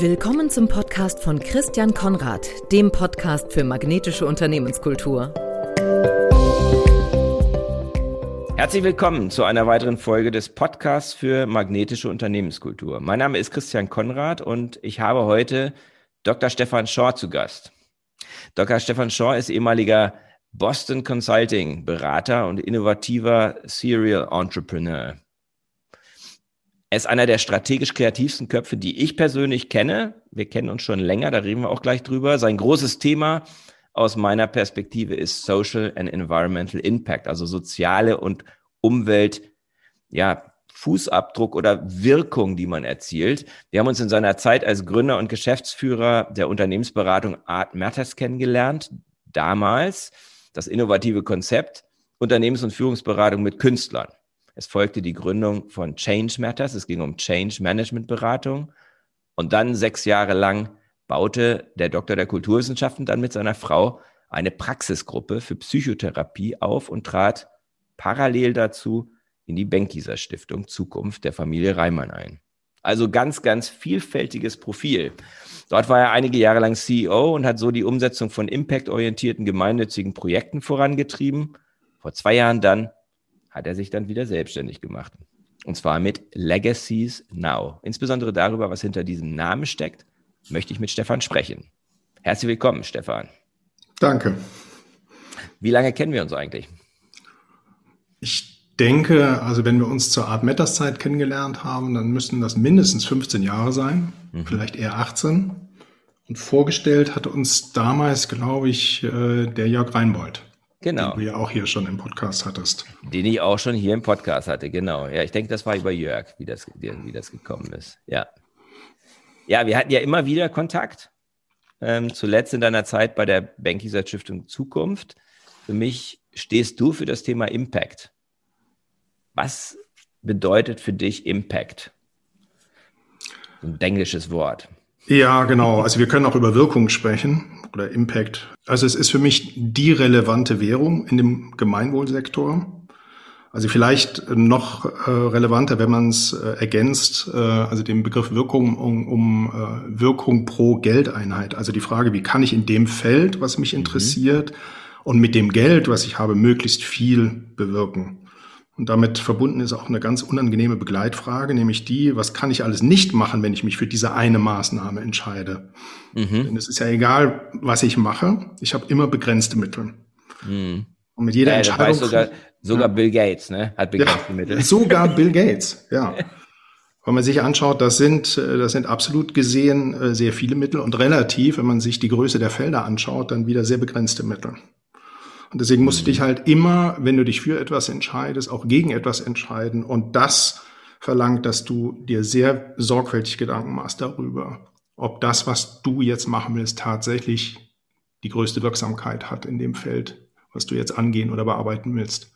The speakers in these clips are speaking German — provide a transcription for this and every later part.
Willkommen zum Podcast von Christian Konrad, dem Podcast für magnetische Unternehmenskultur. Herzlich willkommen zu einer weiteren Folge des Podcasts für magnetische Unternehmenskultur. Mein Name ist Christian Konrad und ich habe heute Dr. Stefan Shaw zu Gast. Dr. Stefan Shaw ist ehemaliger Boston Consulting Berater und innovativer Serial Entrepreneur. Er ist einer der strategisch kreativsten Köpfe, die ich persönlich kenne. Wir kennen uns schon länger, da reden wir auch gleich drüber. Sein großes Thema aus meiner Perspektive ist Social and Environmental Impact, also soziale und Umwelt, ja, Fußabdruck oder Wirkung, die man erzielt. Wir haben uns in seiner Zeit als Gründer und Geschäftsführer der Unternehmensberatung Art Matters kennengelernt. Damals das innovative Konzept Unternehmens- und Führungsberatung mit Künstlern. Es folgte die Gründung von Change Matters. Es ging um Change Management Beratung. Und dann sechs Jahre lang baute der Doktor der Kulturwissenschaften dann mit seiner Frau eine Praxisgruppe für Psychotherapie auf und trat parallel dazu in die Benkiser Stiftung Zukunft der Familie Reimann ein. Also ganz, ganz vielfältiges Profil. Dort war er einige Jahre lang CEO und hat so die Umsetzung von impactorientierten gemeinnützigen Projekten vorangetrieben. Vor zwei Jahren dann hat er sich dann wieder selbstständig gemacht. Und zwar mit Legacies Now. Insbesondere darüber, was hinter diesem Namen steckt, möchte ich mit Stefan sprechen. Herzlich willkommen, Stefan. Danke. Wie lange kennen wir uns eigentlich? Ich denke, also wenn wir uns zur Art Matters Zeit kennengelernt haben, dann müssten das mindestens 15 Jahre sein, mhm. vielleicht eher 18. Und vorgestellt hat uns damals, glaube ich, äh, der Jörg Reinbold. Genau. Den du ja auch hier schon im Podcast hattest. Den ich auch schon hier im Podcast hatte, genau. Ja, ich denke, das war über Jörg, wie das, wie das gekommen ist. Ja. Ja, wir hatten ja immer wieder Kontakt. Ähm, zuletzt in deiner Zeit bei der Bankiser Stiftung Zukunft. Für mich stehst du für das Thema Impact. Was bedeutet für dich Impact? Ein englisches Wort. Ja, genau. Also wir können auch über Wirkung sprechen oder Impact. Also es ist für mich die relevante Währung in dem Gemeinwohlsektor. Also vielleicht noch äh, relevanter, wenn man es äh, ergänzt, äh, also den Begriff Wirkung um, um äh, Wirkung pro Geldeinheit. Also die Frage, wie kann ich in dem Feld, was mich mhm. interessiert, mhm. und mit dem Geld, was ich habe, möglichst viel bewirken. Und damit verbunden ist auch eine ganz unangenehme Begleitfrage, nämlich die, was kann ich alles nicht machen, wenn ich mich für diese eine Maßnahme entscheide? Mhm. Denn es ist ja egal, was ich mache, ich habe immer begrenzte Mittel. Mhm. Und mit jeder ja, Entscheidung. Weiß sogar, sogar ja. Bill Gates, ne? Hat begrenzte ja, Mittel. Sogar Bill Gates, ja. Wenn man sich anschaut, das sind, das sind absolut gesehen äh, sehr viele Mittel und relativ, wenn man sich die Größe der Felder anschaut, dann wieder sehr begrenzte Mittel. Und deswegen musst du dich halt immer, wenn du dich für etwas entscheidest, auch gegen etwas entscheiden. Und das verlangt, dass du dir sehr sorgfältig Gedanken machst darüber, ob das, was du jetzt machen willst, tatsächlich die größte Wirksamkeit hat in dem Feld, was du jetzt angehen oder bearbeiten willst.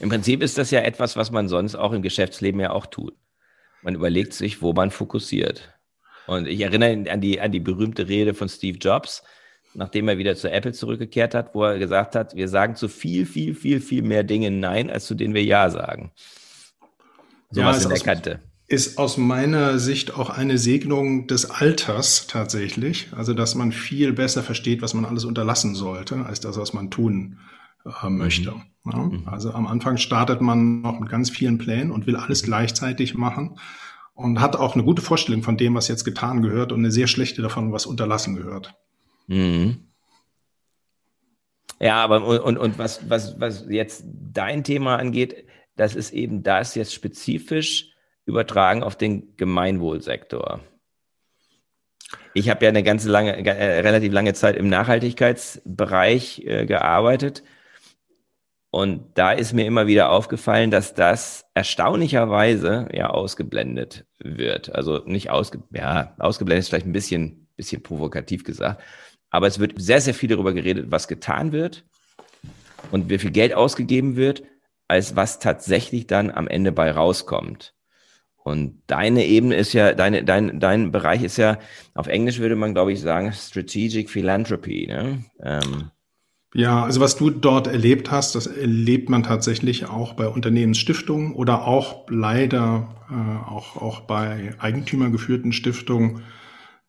Im Prinzip ist das ja etwas, was man sonst auch im Geschäftsleben ja auch tut. Man überlegt sich, wo man fokussiert. Und ich erinnere an die, an die berühmte Rede von Steve Jobs, nachdem er wieder zu Apple zurückgekehrt hat, wo er gesagt hat, wir sagen zu viel, viel, viel, viel mehr Dinge Nein, als zu denen wir Ja sagen. So ja, was in der aus, Kante. Ist aus meiner Sicht auch eine Segnung des Alters tatsächlich. Also, dass man viel besser versteht, was man alles unterlassen sollte, als das, was man tun äh, möchte. Mhm. Ja, mhm. also am Anfang startet man noch mit ganz vielen Plänen und will alles mhm. gleichzeitig machen und hat auch eine gute Vorstellung von dem, was jetzt getan gehört und eine sehr schlechte davon, was unterlassen gehört. Mhm. Ja, aber und, und was, was, was jetzt dein Thema angeht, das ist eben das jetzt spezifisch übertragen auf den Gemeinwohlsektor. Ich habe ja eine ganze lange, äh, relativ lange Zeit im Nachhaltigkeitsbereich äh, gearbeitet. Und da ist mir immer wieder aufgefallen, dass das erstaunlicherweise ja ausgeblendet wird. Also nicht ausge, ja, ausgeblendet ist vielleicht ein bisschen, bisschen provokativ gesagt. Aber es wird sehr, sehr viel darüber geredet, was getan wird und wie viel Geld ausgegeben wird, als was tatsächlich dann am Ende bei rauskommt. Und deine Ebene ist ja, deine, dein, dein Bereich ist ja, auf Englisch würde man, glaube ich, sagen, Strategic Philanthropy. Ne? Ähm. Ja, also was du dort erlebt hast, das erlebt man tatsächlich auch bei Unternehmensstiftungen oder auch leider äh, auch, auch bei eigentümergeführten Stiftungen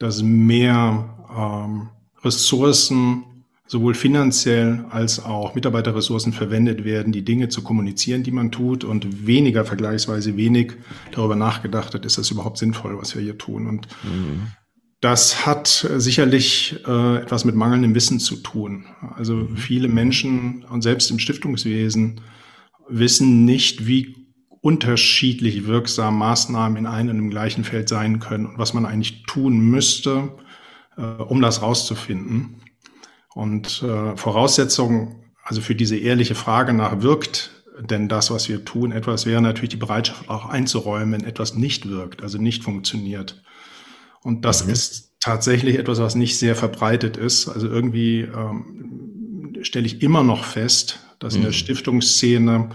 dass mehr ähm, Ressourcen sowohl finanziell als auch Mitarbeiterressourcen verwendet werden, die Dinge zu kommunizieren, die man tut und weniger vergleichsweise wenig darüber nachgedacht hat, ist das überhaupt sinnvoll, was wir hier tun. Und mhm. das hat sicherlich äh, etwas mit mangelndem Wissen zu tun. Also mhm. viele Menschen und selbst im Stiftungswesen wissen nicht, wie unterschiedlich wirksam Maßnahmen in einem und im gleichen Feld sein können und was man eigentlich tun müsste, um das rauszufinden. Und äh, Voraussetzung, also für diese ehrliche Frage nach, wirkt denn das, was wir tun, etwas, wäre natürlich die Bereitschaft auch einzuräumen, wenn etwas nicht wirkt, also nicht funktioniert. Und das mhm. ist tatsächlich etwas, was nicht sehr verbreitet ist. Also irgendwie ähm, stelle ich immer noch fest, dass mhm. in der mhm. Stiftungsszene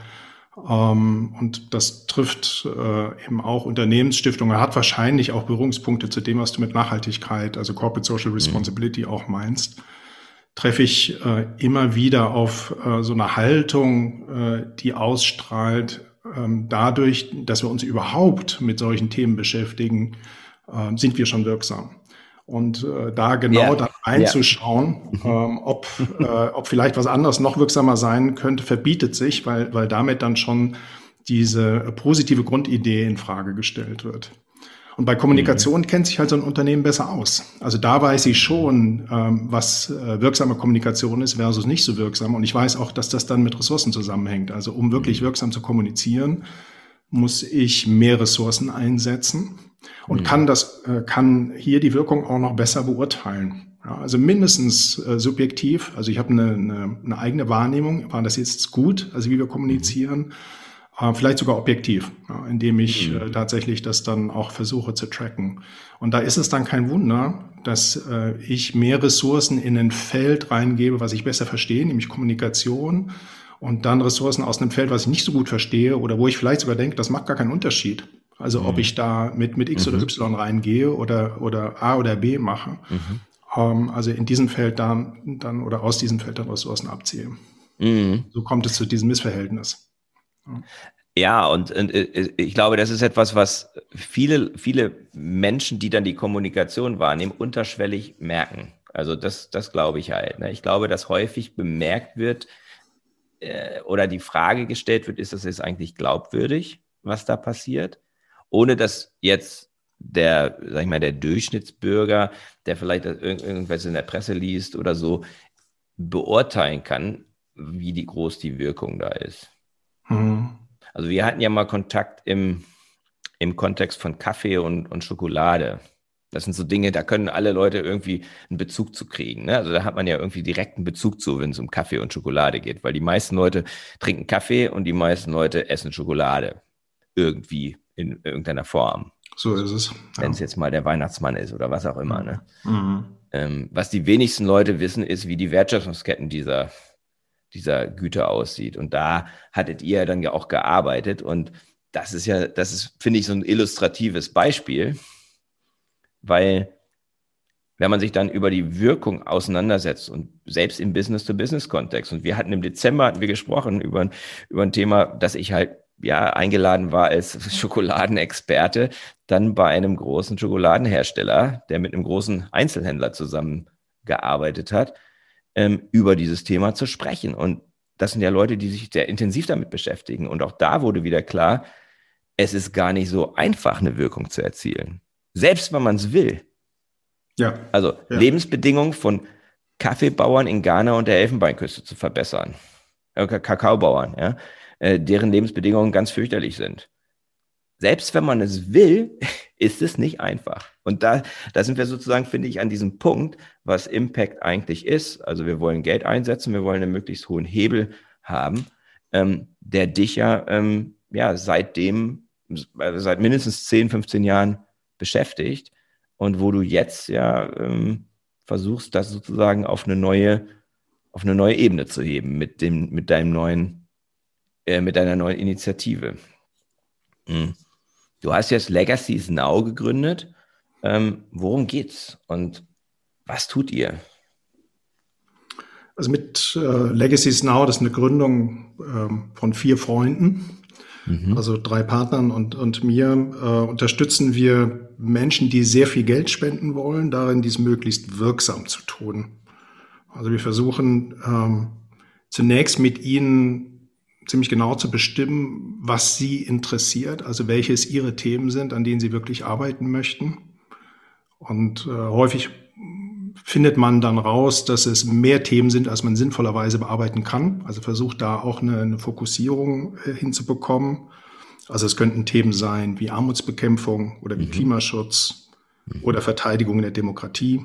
ähm, und das trifft äh, eben auch Unternehmensstiftungen. Er hat wahrscheinlich auch Berührungspunkte zu dem, was du mit Nachhaltigkeit, also Corporate Social mhm. Responsibility mhm. auch meinst treffe ich äh, immer wieder auf äh, so eine Haltung, äh, die ausstrahlt, ähm, dadurch, dass wir uns überhaupt mit solchen Themen beschäftigen, äh, sind wir schon wirksam. Und äh, da genau ja. dann einzuschauen, ja. ähm, ob, äh, ob vielleicht was anderes noch wirksamer sein könnte, verbietet sich, weil, weil damit dann schon diese positive Grundidee in Frage gestellt wird. Und bei Kommunikation mhm. kennt sich halt so ein Unternehmen besser aus. Also da weiß ich schon, ähm, was äh, wirksame Kommunikation ist versus nicht so wirksam. Und ich weiß auch, dass das dann mit Ressourcen zusammenhängt. Also um wirklich mhm. wirksam zu kommunizieren, muss ich mehr Ressourcen einsetzen und mhm. kann das, äh, kann hier die Wirkung auch noch besser beurteilen. Ja, also mindestens äh, subjektiv. Also ich habe eine, eine, eine eigene Wahrnehmung. War das jetzt gut? Also wie wir kommunizieren? Mhm äh, vielleicht sogar objektiv, ja, indem ich mhm. äh, tatsächlich das dann auch versuche zu tracken. Und da ist es dann kein Wunder, dass äh, ich mehr Ressourcen in ein Feld reingebe, was ich besser verstehe, nämlich Kommunikation, und dann Ressourcen aus einem Feld, was ich nicht so gut verstehe oder wo ich vielleicht sogar denke, das macht gar keinen Unterschied. Also mhm. ob ich da mit, mit X mhm. oder Y reingehe oder, oder A oder B mache. Mhm. Ähm, also in diesem Feld dann, dann oder aus diesem Feld dann Ressourcen abziehe. Mhm. So kommt es zu diesem Missverhältnis. Ja, und, und, äh, ich glaube, das ist etwas, was viele, viele Menschen, die dann die Kommunikation wahrnehmen, unterschwellig merken. Also das, das glaube ich halt. Ne? Ich glaube, dass häufig bemerkt wird äh, oder die Frage gestellt wird, ist das jetzt eigentlich glaubwürdig, was da passiert? Ohne dass jetzt der, sag ich mal, der Durchschnittsbürger, der vielleicht irgendwas in der Presse liest oder so, beurteilen kann, wie die, groß die Wirkung da ist. Mhm. Also wir hatten ja mal Kontakt im, im Kontext von Kaffee und, und Schokolade. Das sind so Dinge, da können alle Leute irgendwie einen Bezug zu kriegen. Ne? Also da hat man ja irgendwie direkten Bezug zu, wenn es um Kaffee und Schokolade geht, weil die meisten Leute trinken Kaffee und die meisten Leute essen Schokolade. Irgendwie in irgendeiner Form. So ist es. Ja. Wenn es jetzt mal der Weihnachtsmann ist oder was auch immer. Ne? Mhm. Ähm, was die wenigsten Leute wissen, ist, wie die Wertschöpfungsketten dieser dieser Güter aussieht. Und da hattet ihr dann ja auch gearbeitet. Und das ist ja, das ist, finde ich, so ein illustratives Beispiel, weil wenn man sich dann über die Wirkung auseinandersetzt und selbst im Business-to-Business-Kontext. Und wir hatten im Dezember hatten wir gesprochen über, über ein Thema, dass ich halt ja eingeladen war als Schokoladenexperte, dann bei einem großen Schokoladenhersteller, der mit einem großen Einzelhändler zusammengearbeitet hat ähm, über dieses Thema zu sprechen. Und das sind ja Leute, die sich sehr intensiv damit beschäftigen. Und auch da wurde wieder klar, es ist gar nicht so einfach, eine Wirkung zu erzielen. Selbst wenn man es will. Ja. Also ja. Lebensbedingungen von Kaffeebauern in Ghana und der Elfenbeinküste zu verbessern. Äh, Kakaobauern, ja, äh, deren Lebensbedingungen ganz fürchterlich sind selbst wenn man es will, ist es nicht einfach. Und da, da sind wir sozusagen, finde ich, an diesem Punkt, was Impact eigentlich ist. Also wir wollen Geld einsetzen, wir wollen einen möglichst hohen Hebel haben, ähm, der dich ja, ähm, ja seitdem, also seit mindestens 10, 15 Jahren beschäftigt und wo du jetzt ja ähm, versuchst, das sozusagen auf eine neue, auf eine neue Ebene zu heben mit dem, mit deinem neuen, äh, mit deiner neuen Initiative. Mhm. Du hast jetzt Legacies Now gegründet. Ähm, worum geht's und was tut ihr? Also mit äh, Legacies Now, das ist eine Gründung ähm, von vier Freunden. mhm. also drei Partnern und, und mir, äh, unterstützen wir Menschen, die sehr viel Geld spenden wollen, darin dies möglichst wirksam zu tun. Also wir versuchen ähm, zunächst mit ihnen ziemlich genau zu bestimmen, was sie interessiert, also welches ihre Themen sind, an denen sie wirklich arbeiten möchten. Und äh, häufig findet man dann raus, dass es mehr Themen sind, als man sinnvollerweise bearbeiten kann. Also versucht da auch eine, eine Fokussierung äh, hinzubekommen. Also es könnten Themen sein wie Armutsbekämpfung oder wie mhm. Klimaschutz mhm. oder Verteidigung der Demokratie.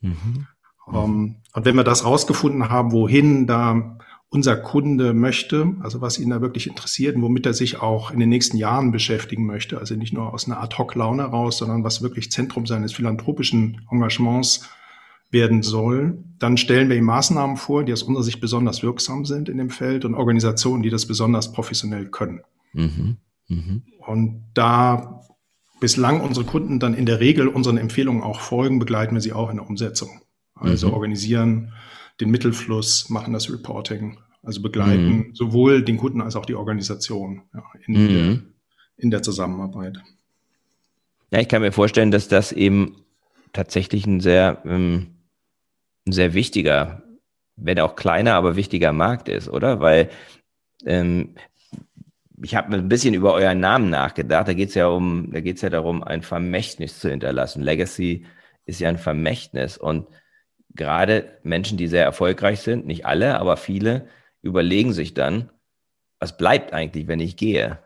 Mhm. Ähm, und wenn wir das rausgefunden haben, wohin da unser Kunde möchte, also was ihn da wirklich interessiert und womit er sich auch in den nächsten Jahren beschäftigen möchte, also nicht nur aus einer Ad-Hoc-Laune raus, sondern was wirklich Zentrum seines philanthropischen Engagements werden soll, dann stellen wir ihm Maßnahmen vor, die aus unserer Sicht besonders wirksam sind in dem Feld und Organisationen, die das besonders professionell können. Mhm. Mhm. Und da bislang unsere Kunden dann in der Regel unseren Empfehlungen auch folgen, begleiten wir sie auch in der Umsetzung. Also mhm. organisieren den Mittelfluss, machen das Reporting, also begleiten mhm. sowohl den Kunden als auch die Organisation ja, in, mhm. der, in der Zusammenarbeit. Ja, ich kann mir vorstellen, dass das eben tatsächlich ein sehr, ähm, ein sehr wichtiger, wenn auch kleiner, aber wichtiger Markt ist, oder? Weil ähm, ich habe ein bisschen über euren Namen nachgedacht. Da geht es ja um, da geht es ja darum, ein Vermächtnis zu hinterlassen. Legacy ist ja ein Vermächtnis und gerade Menschen, die sehr erfolgreich sind, nicht alle, aber viele, überlegen sich dann, was bleibt eigentlich, wenn ich gehe?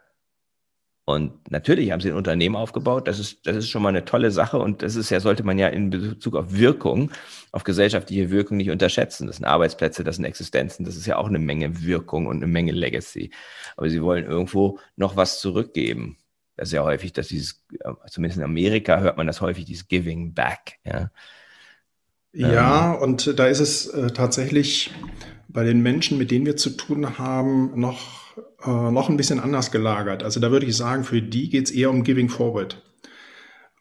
Und natürlich haben sie ein Unternehmen aufgebaut. Das ist, das ist schon mal eine tolle Sache. Und das ist ja, sollte man ja in Bezug auf Wirkung, auf gesellschaftliche Wirkung nicht unterschätzen. Das sind Arbeitsplätze, das sind Existenzen. Das ist ja auch eine Menge Wirkung und eine Menge Legacy. Aber sie wollen irgendwo noch was zurückgeben. Das ist ja häufig, dass dieses, zumindest in Amerika hört man das häufig, dieses Giving Back. Ja. Ja, ähm. und da ist es äh, tatsächlich bei den Menschen, mit denen wir zu tun haben, noch, äh, noch ein bisschen anders gelagert. Also da würde ich sagen, für die geht es eher um Giving Forward.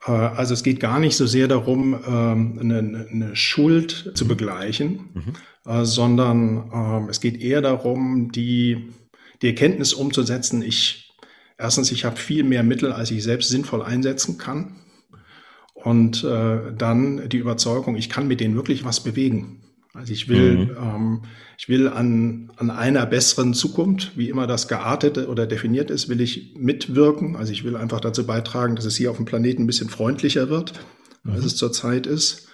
Äh, also es geht gar nicht so sehr darum, ähm, eine, eine Schuld zu begleichen, mhm. äh, sondern ähm, es geht eher darum, die, die Erkenntnis umzusetzen, ich, erstens, ich habe viel mehr Mittel, als ich selbst sinnvoll einsetzen kann. Und äh, dann die Überzeugung, ich kann mit denen wirklich was bewegen. Also ich will, mhm. ähm, ich will an, an einer besseren Zukunft, wie immer das geartet oder definiert ist, will ich mitwirken. Also ich will einfach dazu beitragen, dass es hier auf dem Planeten ein bisschen freundlicher wird, mhm. als es zurzeit ist.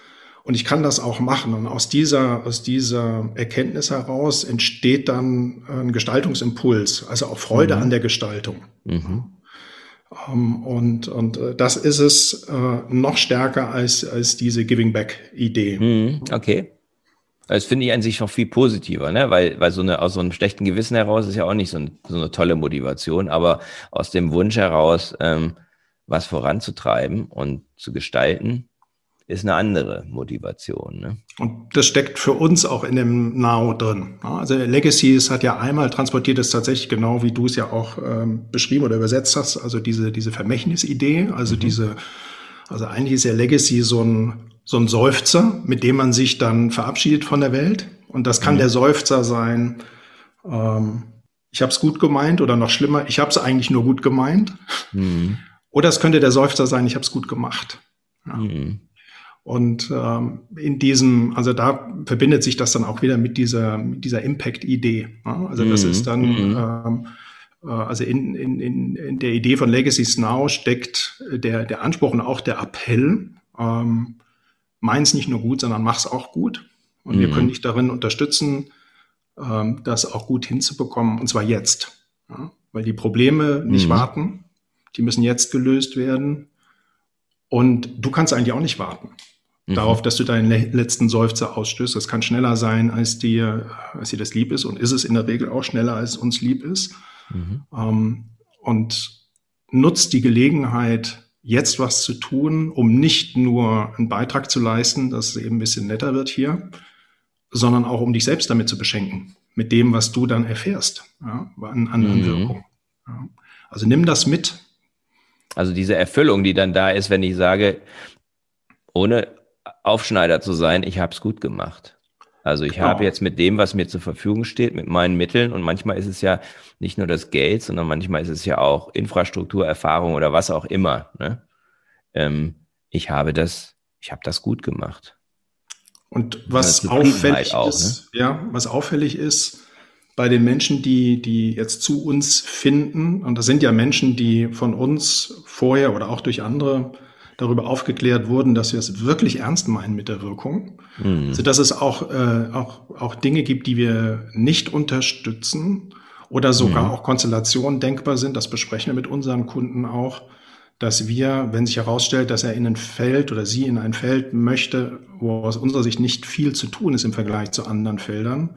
Und ich kann das auch machen. Und aus dieser, aus dieser Erkenntnis heraus entsteht dann ein Gestaltungsimpuls, also auch Freude mhm. an der Gestaltung. Mhm. Ähm, und, und äh, das ist es äh, noch stärker als, als diese Giving Back-Idee. Mhm, okay. Das finde ich an sich noch viel positiver, ne? weil, weil so eine, aus so einem schlechten Gewissen heraus ist ja auch nicht so, ein, so eine tolle Motivation, aber aus dem Wunsch heraus, ähm, was voranzutreiben und zu gestalten, ist eine andere Motivation. Ne? Und das steckt für uns auch in dem Now drin. Also Legacy hat ja einmal transportiert es tatsächlich genau, wie du es ja auch ähm, beschrieben oder übersetzt hast, also diese, diese Vermächtnisidee, also mhm. diese, also eigentlich ist ja Legacy so ein, so ein Seufzer, mit dem man sich dann verabschiedet von der Welt. Und das kann mhm. der Seufzer sein, ähm, ich habe es gut gemeint oder noch schlimmer, ich habe es eigentlich nur gut gemeint. Mhm. Oder es könnte der Seufzer sein, ich habe es gut gemacht. Ja. Mhm. Und ähm, in diesem, also da verbindet sich das dann auch wieder mit dieser, mit dieser Impact-Idee. Ja? Also das mhm. ist dann, mhm. ähm, äh, also in, in, in, in der Idee von Legacies Now steckt der, der Anspruch und auch der Appell, ähm, meins nicht nur gut, sondern mach's auch gut. Und mhm. wir können dich darin unterstützen, ähm, das auch gut hinzubekommen, und zwar jetzt. Ja? Weil die Probleme nicht mhm. warten, die müssen jetzt gelöst werden. Und du kannst eigentlich auch nicht warten mhm. darauf, dass du deinen letzten Seufzer ausstößt. Das kann schneller sein, als dir, als dir das lieb ist und ist es in der Regel auch schneller, als uns lieb ist. Mhm. Ähm, und nutzt die Gelegenheit, jetzt was zu tun, um nicht nur einen Beitrag zu leisten, dass es eben ein bisschen netter wird hier, sondern auch um dich selbst damit zu beschenken, mit dem, was du dann erfährst, ja, an anderen mhm. Wirkungen. Ja. Also nimm das mit. Also diese Erfüllung, die dann da ist, wenn ich sage, ohne Aufschneider zu sein, ich habe es gut gemacht. Also ich genau. habe jetzt mit dem, was mir zur Verfügung steht, mit meinen Mitteln und manchmal ist es ja nicht nur das Geld, sondern manchmal ist es ja auch Infrastruktur, Erfahrung oder was auch immer. Ne? Ähm, ich habe das, ich habe das gut gemacht. Und was auffällig auch, ist, ne? ja, was auffällig ist, bei den Menschen, die, die jetzt zu uns finden, und das sind ja Menschen, die von uns vorher oder auch durch andere darüber aufgeklärt wurden, dass wir es wirklich ernst meinen mit der Wirkung. Mhm. Also dass es auch, äh, auch, auch Dinge gibt, die wir nicht unterstützen oder sogar mhm. auch Konstellationen denkbar sind. Das besprechen wir mit unseren Kunden auch, dass wir, wenn sich herausstellt, dass er in ein Feld oder sie in ein Feld möchte, wo aus unserer Sicht nicht viel zu tun ist im Vergleich zu anderen Feldern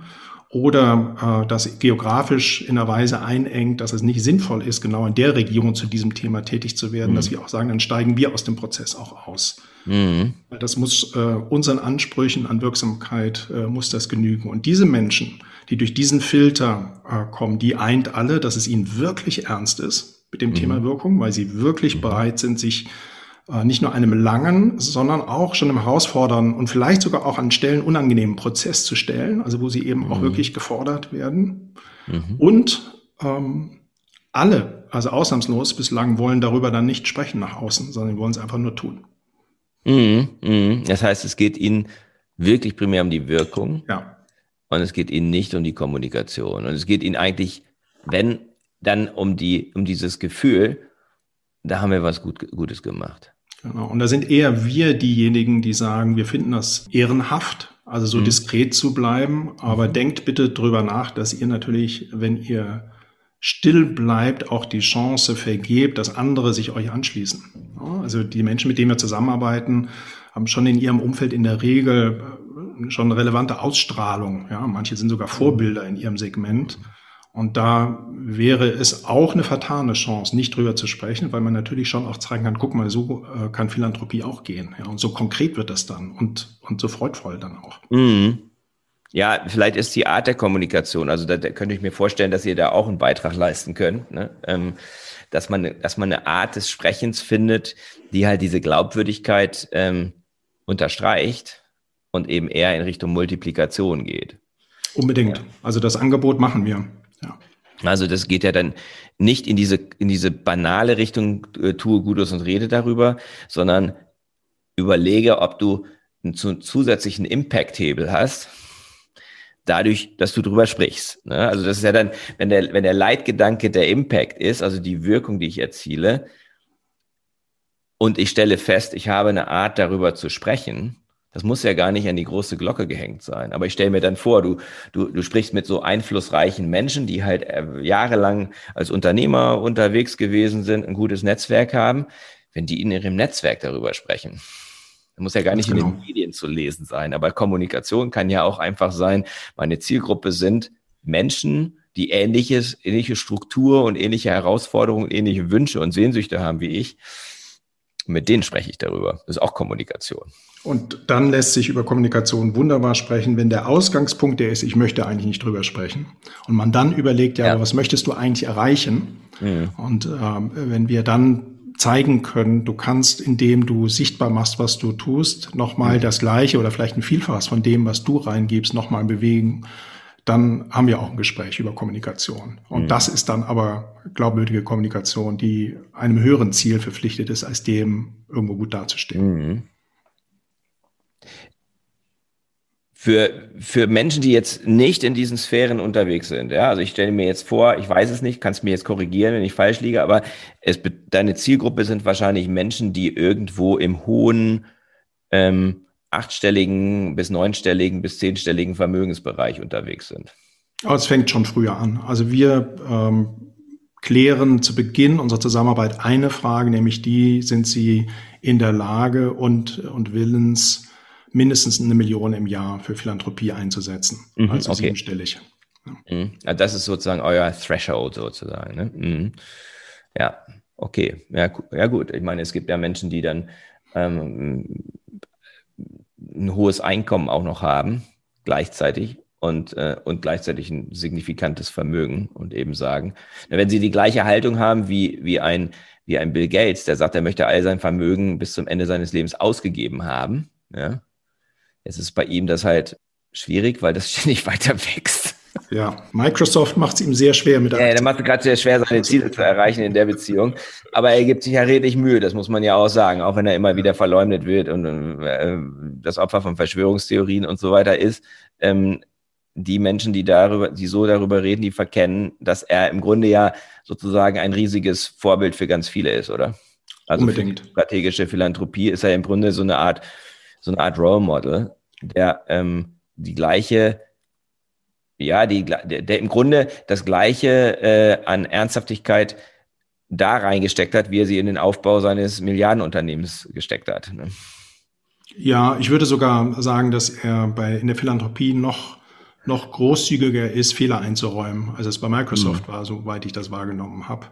oder äh, das geografisch in einer Weise einengt, dass es nicht sinnvoll ist, genau in der Region zu diesem Thema tätig zu werden, mhm. dass wir auch sagen, dann steigen wir aus dem Prozess auch aus. Mhm. Das muss äh, unseren Ansprüchen an Wirksamkeit äh, muss das genügen. Und diese Menschen, die durch diesen Filter äh, kommen, die eint alle, dass es ihnen wirklich ernst ist mit dem mhm. Thema Wirkung, weil sie wirklich mhm. bereit sind, sich nicht nur einem langen, sondern auch schon im herausfordernden und vielleicht sogar auch an Stellen unangenehmen Prozess zu stellen, also wo sie eben mhm. auch wirklich gefordert werden. Mhm. Und ähm, alle, also ausnahmslos bislang, wollen darüber dann nicht sprechen nach außen, sondern wollen es einfach nur tun. Mhm. Mhm. Das heißt, es geht ihnen wirklich primär um die Wirkung. Ja. Und es geht ihnen nicht um die Kommunikation. Und es geht ihnen eigentlich, wenn, dann um die, um dieses Gefühl, da haben wir was gut, Gutes gemacht. Genau. Und da sind eher wir diejenigen, die sagen, wir finden das ehrenhaft, also so mhm. diskret zu bleiben. Aber mhm. denkt bitte drüber nach, dass ihr natürlich, wenn ihr still bleibt, auch die Chance vergebt, dass andere sich euch anschließen. Also die Menschen, mit denen wir zusammenarbeiten, haben schon in ihrem Umfeld in der Regel äh, schon relevante Ausstrahlung. Ja, manche sind sogar Vorbilder in ihrem Segment. Und da wäre es auch eine vertane Chance, nicht drüber zu sprechen, weil man natürlich schon auch zeigen kann, guck mal, so äh, kann Philanthropie auch gehen. Ja, und so konkret wird das dann und, und so freudvoll dann auch. Mhm. Ja, vielleicht ist die Art der Kommunikation, also da, da, könnte ich mir vorstellen, dass ihr da auch einen Beitrag leisten könnt, ne? ähm, dass, man, dass man eine Art des Sprechens findet, die halt diese Glaubwürdigkeit ähm, unterstreicht und eben eher in Richtung Multiplikation geht. Unbedingt. Ja. Also das Angebot machen wir. Also das geht ja dann nicht in diese, in diese banale Richtung, äh, tue Gutes und rede darüber, sondern überlege, ob du einen zusätzlichen Impact-Hebel hast, dadurch, dass du drüber sprichst. Ne? Also das ist ja dann, wenn der, wenn der Leitgedanke der Impact ist, also die Wirkung, die ich erziele, und ich stelle fest, ich habe eine Art, darüber zu sprechen, das muss ja gar nicht an die große Glocke gehängt sein. Aber ich stelle mir dann vor, du, du, du sprichst mit so einflussreichen Menschen, die halt äh, jahrelang als Unternehmer unterwegs gewesen sind, ein gutes Netzwerk haben. Wenn die in ihrem Netzwerk darüber sprechen, muss ja gar nicht genau. in den genau. Medien zu lesen sein. Aber Kommunikation kann ja auch einfach sein, meine Zielgruppe sind Menschen, die ähnliches, ähnliche Struktur und ähnliche Herausforderungen, ähnliche Wünsche und Sehnsüchte haben wie ich. Mit denen spreche ich darüber. Das ist auch Kommunikation. Und dann lässt sich über Kommunikation wunderbar sprechen, wenn der Ausgangspunkt der ist, ich möchte eigentlich nicht drüber sprechen. Und man dann überlegt, ja, ja. aber was möchtest du eigentlich erreichen? Mhm. Und ähm, wenn wir dann zeigen können, du kannst, indem du sichtbar machst, was du tust, nochmal mhm. das Gleiche oder vielleicht ein Vielfaches von dem, was du reingibst, nochmal bewegen, dann haben wir auch ein Gespräch über Kommunikation. Und mhm. das ist dann aber glaubwürdige Kommunikation, die einem höheren Ziel verpflichtet ist, als dem irgendwo gut dazustehen. Mhm. für, für Menschen, die jetzt nicht in diesen Sphären unterwegs sind. Ja, also ich stelle mir jetzt vor, ich weiß es nicht, kannst mir jetzt korrigieren, wenn ich falsch liege, aber es, deine Zielgruppe sind wahrscheinlich Menschen, die irgendwo im hohen ähm, achtstelligen bis neunstelligen bis zehnstelligen Vermögensbereich unterwegs sind. Aber es fängt schon früher an. Also wir ähm, klären zu Beginn unserer Zusammenarbeit eine Frage, nämlich die, sind Sie in der Lage und, und willens, mindestens eine Million im Jahr für Philanthropie einzusetzen. Mhm, also okay. siebenstellig. Ja. Mhm. Das ist sozusagen euer Threshold sozusagen. Ne? Mhm. Ja, okay. Ja, ja, gut. Ich meine, es gibt ja Menschen, die dann ähm, ein hohes Einkommen auch noch haben, gleichzeitig und, äh, und gleichzeitig ein signifikantes Vermögen und eben sagen, wenn sie die gleiche Haltung haben wie, wie, ein, wie ein Bill Gates, der sagt, er möchte all sein Vermögen bis zum Ende seines Lebens ausgegeben haben, ja, Jetzt ist bei ihm das halt schwierig, weil das ständig weiter wächst. Ja, Microsoft macht es ihm sehr schwer mit der Ja, der macht es gerade sehr schwer, seine Ziele zu erreichen in der Beziehung. Aber er gibt sich ja redlich Mühe, das muss man ja auch sagen, auch wenn er immer wieder verleumdet wird und äh, das Opfer von Verschwörungstheorien und so weiter ist. Ähm, die Menschen, die darüber, die so darüber reden, die verkennen, dass er im Grunde ja sozusagen ein riesiges Vorbild für ganz viele ist, oder? Also Unbedingt. strategische Philanthropie ist ja im Grunde so eine Art, so eine Art Role Model, der ähm, die gleiche, ja, die, der, der im Grunde das gleiche äh, an Ernsthaftigkeit da reingesteckt hat, wie er sie in den Aufbau seines Milliardenunternehmens gesteckt hat. Ne? Ja, ich würde sogar sagen, dass er bei in der Philanthropie noch noch großzügiger ist, Fehler einzuräumen, als es bei Microsoft mhm. war, soweit ich das wahrgenommen habe.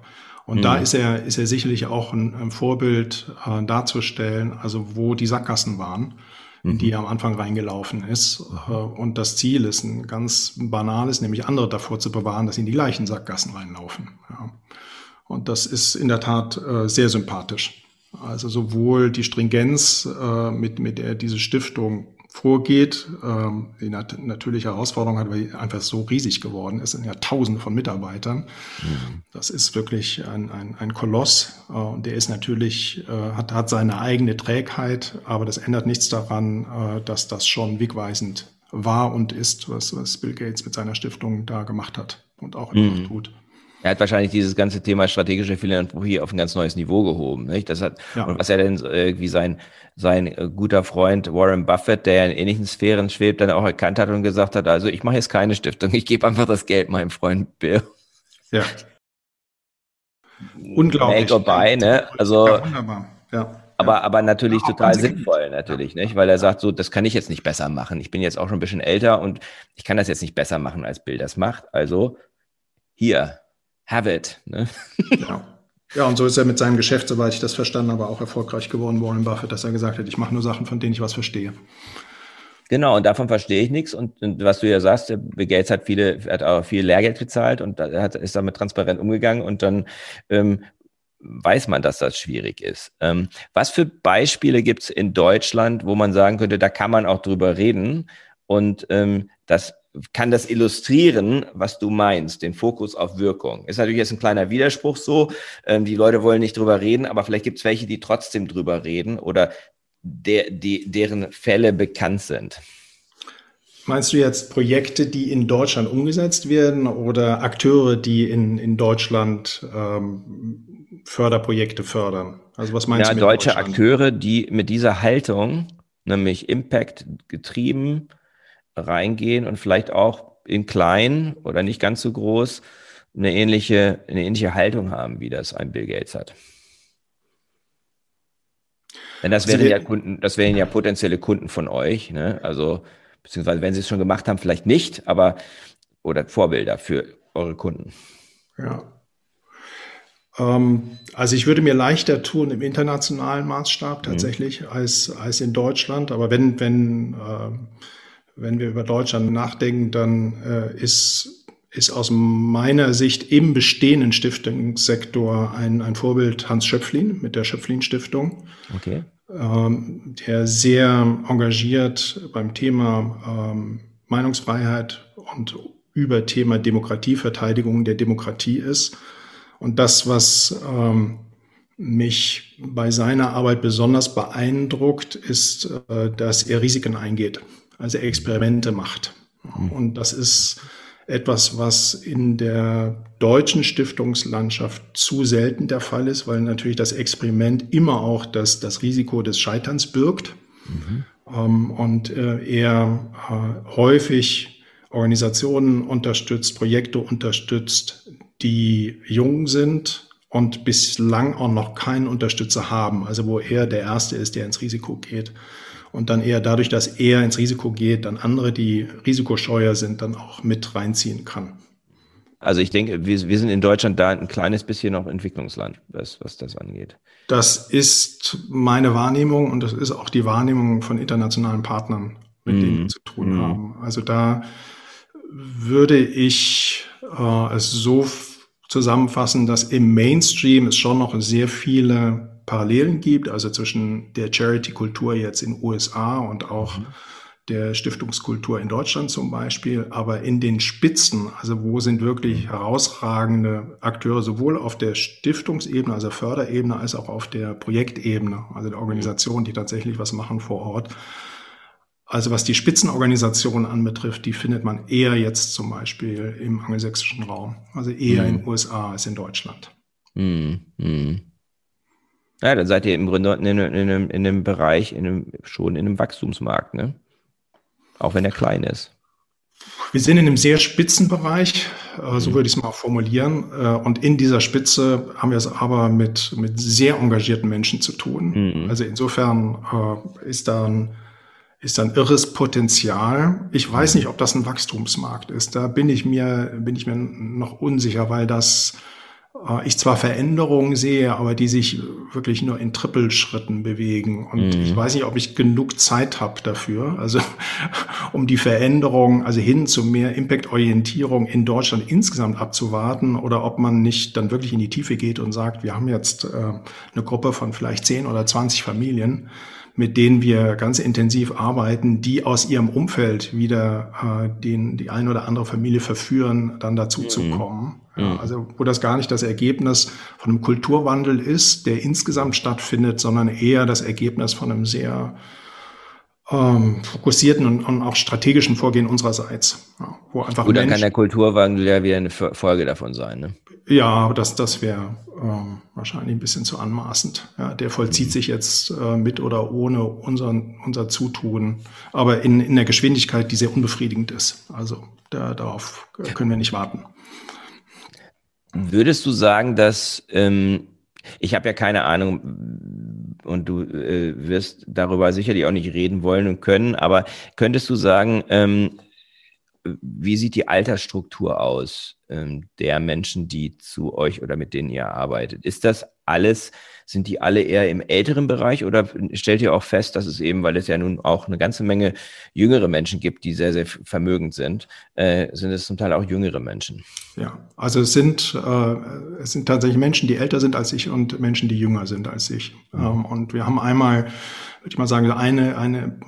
Und mhm. da ist er, ist er sicherlich auch ein, ein Vorbild äh, darzustellen, also wo die Sackgassen waren. In die er am Anfang reingelaufen ist. Äh, und das Ziel ist ein ganz banales, nämlich andere davor zu bewahren, dass sie in die gleichen Sackgassen reinlaufen. Ja. Und das ist in der Tat äh, sehr sympathisch. Also sowohl die Stringenz, äh, mit, mit der diese Stiftung vorgeht, ähm, die nat natürliche Herausforderung hat, weil einfach so riesig geworden ist, es sind ja Tausende von Mitarbeitern. Mhm. Das ist wirklich ein, ein, ein Koloss äh, und der ist natürlich, äh, hat, hat seine eigene Trägheit, aber das ändert nichts daran, äh, dass das schon wegweisend war und ist, was, was Bill Gates mit seiner Stiftung da gemacht hat und auch immer mhm. noch tut. Er hat wahrscheinlich dieses ganze Thema strategische Philanthropie auf ein ganz neues Niveau gehoben. Nicht? Das hat, ja. Und was er denn irgendwie sein, sein äh, guter Freund Warren Buffett, der in ähnlichen Sphären schwebt, dann auch erkannt hat und gesagt hat, also ich mache jetzt keine Stiftung, ich gebe einfach das Geld meinem Freund Bill. Ja. Unglaublich. Make or buy, ne? Also, ja, wunderbar. Ja. Aber, aber natürlich ja, total sinnvoll, natürlich, nicht? Weil er sagt, so, das kann ich jetzt nicht besser machen. Ich bin jetzt auch schon ein bisschen älter und ich kann das jetzt nicht besser machen, als Bill das macht. Also, hier, have it. Ne? Genau. Ja, und so ist er mit seinem Geschäft, soweit ich das verstanden habe, auch erfolgreich geworden, Warren Buffett, dass er gesagt hat, ich mache nur Sachen, von denen ich was verstehe. Genau, und davon verstehe ich nichts. Und, und, was du ja sagst, Bill Gates hat viele, hat auch viel Lehrgeld bezahlt und hat, ist damit transparent umgegangen und dann ähm, weiß man, dass das schwierig ist. Ähm, was für Beispiele gibt es in Deutschland, wo man sagen könnte, da kann man auch drüber reden und ähm, das kann das illustrieren, was du meinst, den Fokus auf Wirkung. Ist natürlich jetzt ein kleiner Widerspruch so. Ähm, die Leute wollen nicht drüber reden, aber vielleicht gibt es welche, die trotzdem drüber reden oder der, die, deren Fälle bekannt sind. Meinst du jetzt Projekte, die in Deutschland umgesetzt werden oder Akteure, die in, in Deutschland ähm, Förderprojekte fördern? Also was meinst ja, du? Ja, deutsche Akteure, die mit dieser Haltung, nämlich Impact getrieben, reingehen und vielleicht auch in klein oder nicht ganz so groß eine ähnliche, eine ähnliche Haltung haben, wie das ein Bill Gates hat. Denn das wären ja Kunden, das wären ja potenzielle Kunden von euch, ne? Also, beziehungsweise wenn sie es schon gemacht haben, vielleicht nicht, aber oder Vorbilder für eure Kunden. Ja. Ähm, also ich würde mir leichter tun im internationalen Maßstab mhm. tatsächlich mhm. als, als in Deutschland. Aber wenn, wenn äh, wenn wir über Deutschland nachdenken, dann äh, ist, ist aus meiner Sicht im bestehenden Stiftungssektor ein, ein Vorbild Hans Schöpflin mit der Schöpflin Stiftung. Okay. Ähm, der sehr engagiert beim Thema ähm, Meinungsfreiheit und über Thema Demokratieverteidigung der Demokratie ist. Und das, was ähm, mich bei seiner Arbeit besonders beeindruckt, ist, äh, dass er Risiken eingeht also Experimente macht. Und das ist etwas, was in der deutschen Stiftungslandschaft zu selten der Fall ist, weil natürlich das Experiment immer auch das, das Risiko des Scheiterns birgt. Mhm. Ähm, und äh, er äh, häufig Organisationen unterstützt, Projekte unterstützt, die jung sind und bislang auch noch keinen Unterstützer haben, also wo er der Erste ist, der ins Risiko geht und dann eher dadurch, dass er ins Risiko geht, dann andere, die risikoscheuer sind, dann auch mit reinziehen kann. Also ich denke, wir, wir sind in Deutschland da ein kleines bisschen noch Entwicklungsland, was, was das angeht. Das ist meine Wahrnehmung und das ist auch die Wahrnehmung von internationalen Partnern, mit mm. denen wir mhm. zu tun mm. haben. Also da würde ich äh, es so zusammenfassen, dass im Mainstream es schon noch sehr viele Parallelen gibt, also zwischen der Charity-Kultur jetzt in USA und auch mhm. der Stiftungskultur in Deutschland zum Beispiel, aber in den Spitzen, also wo sind wirklich herausragende Akteure sowohl auf der Stiftungsebene, also Förderebene, als auch auf der Projektebene, also der Organisation, die tatsächlich was machen vor Ort. Also was die Spitzenorganisationen anbetrifft, die findet man eher jetzt zum Beispiel im angelsächsischen Raum, also eher mhm. in den USA als in Deutschland. Mhm. Mhm. Ja, dann seid ihr im Grunde in einem, in einem, in einem Bereich, in einem, schon in einem Wachstumsmarkt, ne? Auch wenn er klein ist. Wir sind in einem sehr spitzen Bereich, äh, so mhm. würde ich es mal formulieren. Äh, und in dieser Spitze haben wir es aber mit, mit sehr engagierten Menschen zu tun. Mhm. Also insofern äh, ist da ein, ist ein irres Potenzial. Ich weiß nicht, ob das ein Wachstumsmarkt ist. Da bin ich mir, bin ich mir noch unsicher, weil das ich zwar Veränderungen sehe, aber die sich wirklich nur in Trippelschritten bewegen. Und mhm. ich weiß nicht, ob ich genug Zeit habe dafür, also um die Veränderung, also hin zu mehr Impact-Orientierung in Deutschland insgesamt abzuwarten oder ob man nicht dann wirklich in die Tiefe geht und sagt, wir haben jetzt äh, eine Gruppe von vielleicht 10 oder 20 Familien, mit denen wir ganz intensiv arbeiten, die aus ihrem Umfeld wieder äh, den, die eine oder andere Familie verführen, dann dazu mhm. zu kommen. Ja, mhm. also wo das gar nicht das Ergebnis von einem Kulturwandel ist, der insgesamt stattfindet, sondern eher das Ergebnis von einem sehr ähm, fokussierten und, und, auch strategischen Vorgehen unsererseits. Ja, wo einfach Gut, dann kann der Kulturwandel ja wieder eine Folge davon sein. Ne? Ja, das, das wäre ähm, wahrscheinlich ein bisschen zu anmaßend. Ja, der vollzieht mhm. sich jetzt äh, mit oder ohne unseren, unser Zutun, aber in, in der Geschwindigkeit, die sehr unbefriedigend ist. Also da, darauf können wir nicht warten. Würdest du sagen, dass ähm, ich habe ja keine Ahnung und du äh, wirst darüber sicherlich auch nicht reden wollen und können, aber könntest du sagen, ähm, wie sieht die Altersstruktur aus ähm, der Menschen, die zu euch oder mit denen ihr arbeitet? Ist das alles, sind die alle eher im älteren Bereich oder stellt ihr auch fest, dass es eben, weil es ja nun auch eine ganze Menge jüngere Menschen gibt, die sehr, sehr vermögend sind, äh, sind es zum Teil auch jüngere Menschen? Ja, also es sind, äh, es sind tatsächlich Menschen, die älter sind als ich und Menschen, die jünger sind als ich. Mhm. Ähm, und wir haben einmal, würde ich mal sagen, eine, eine,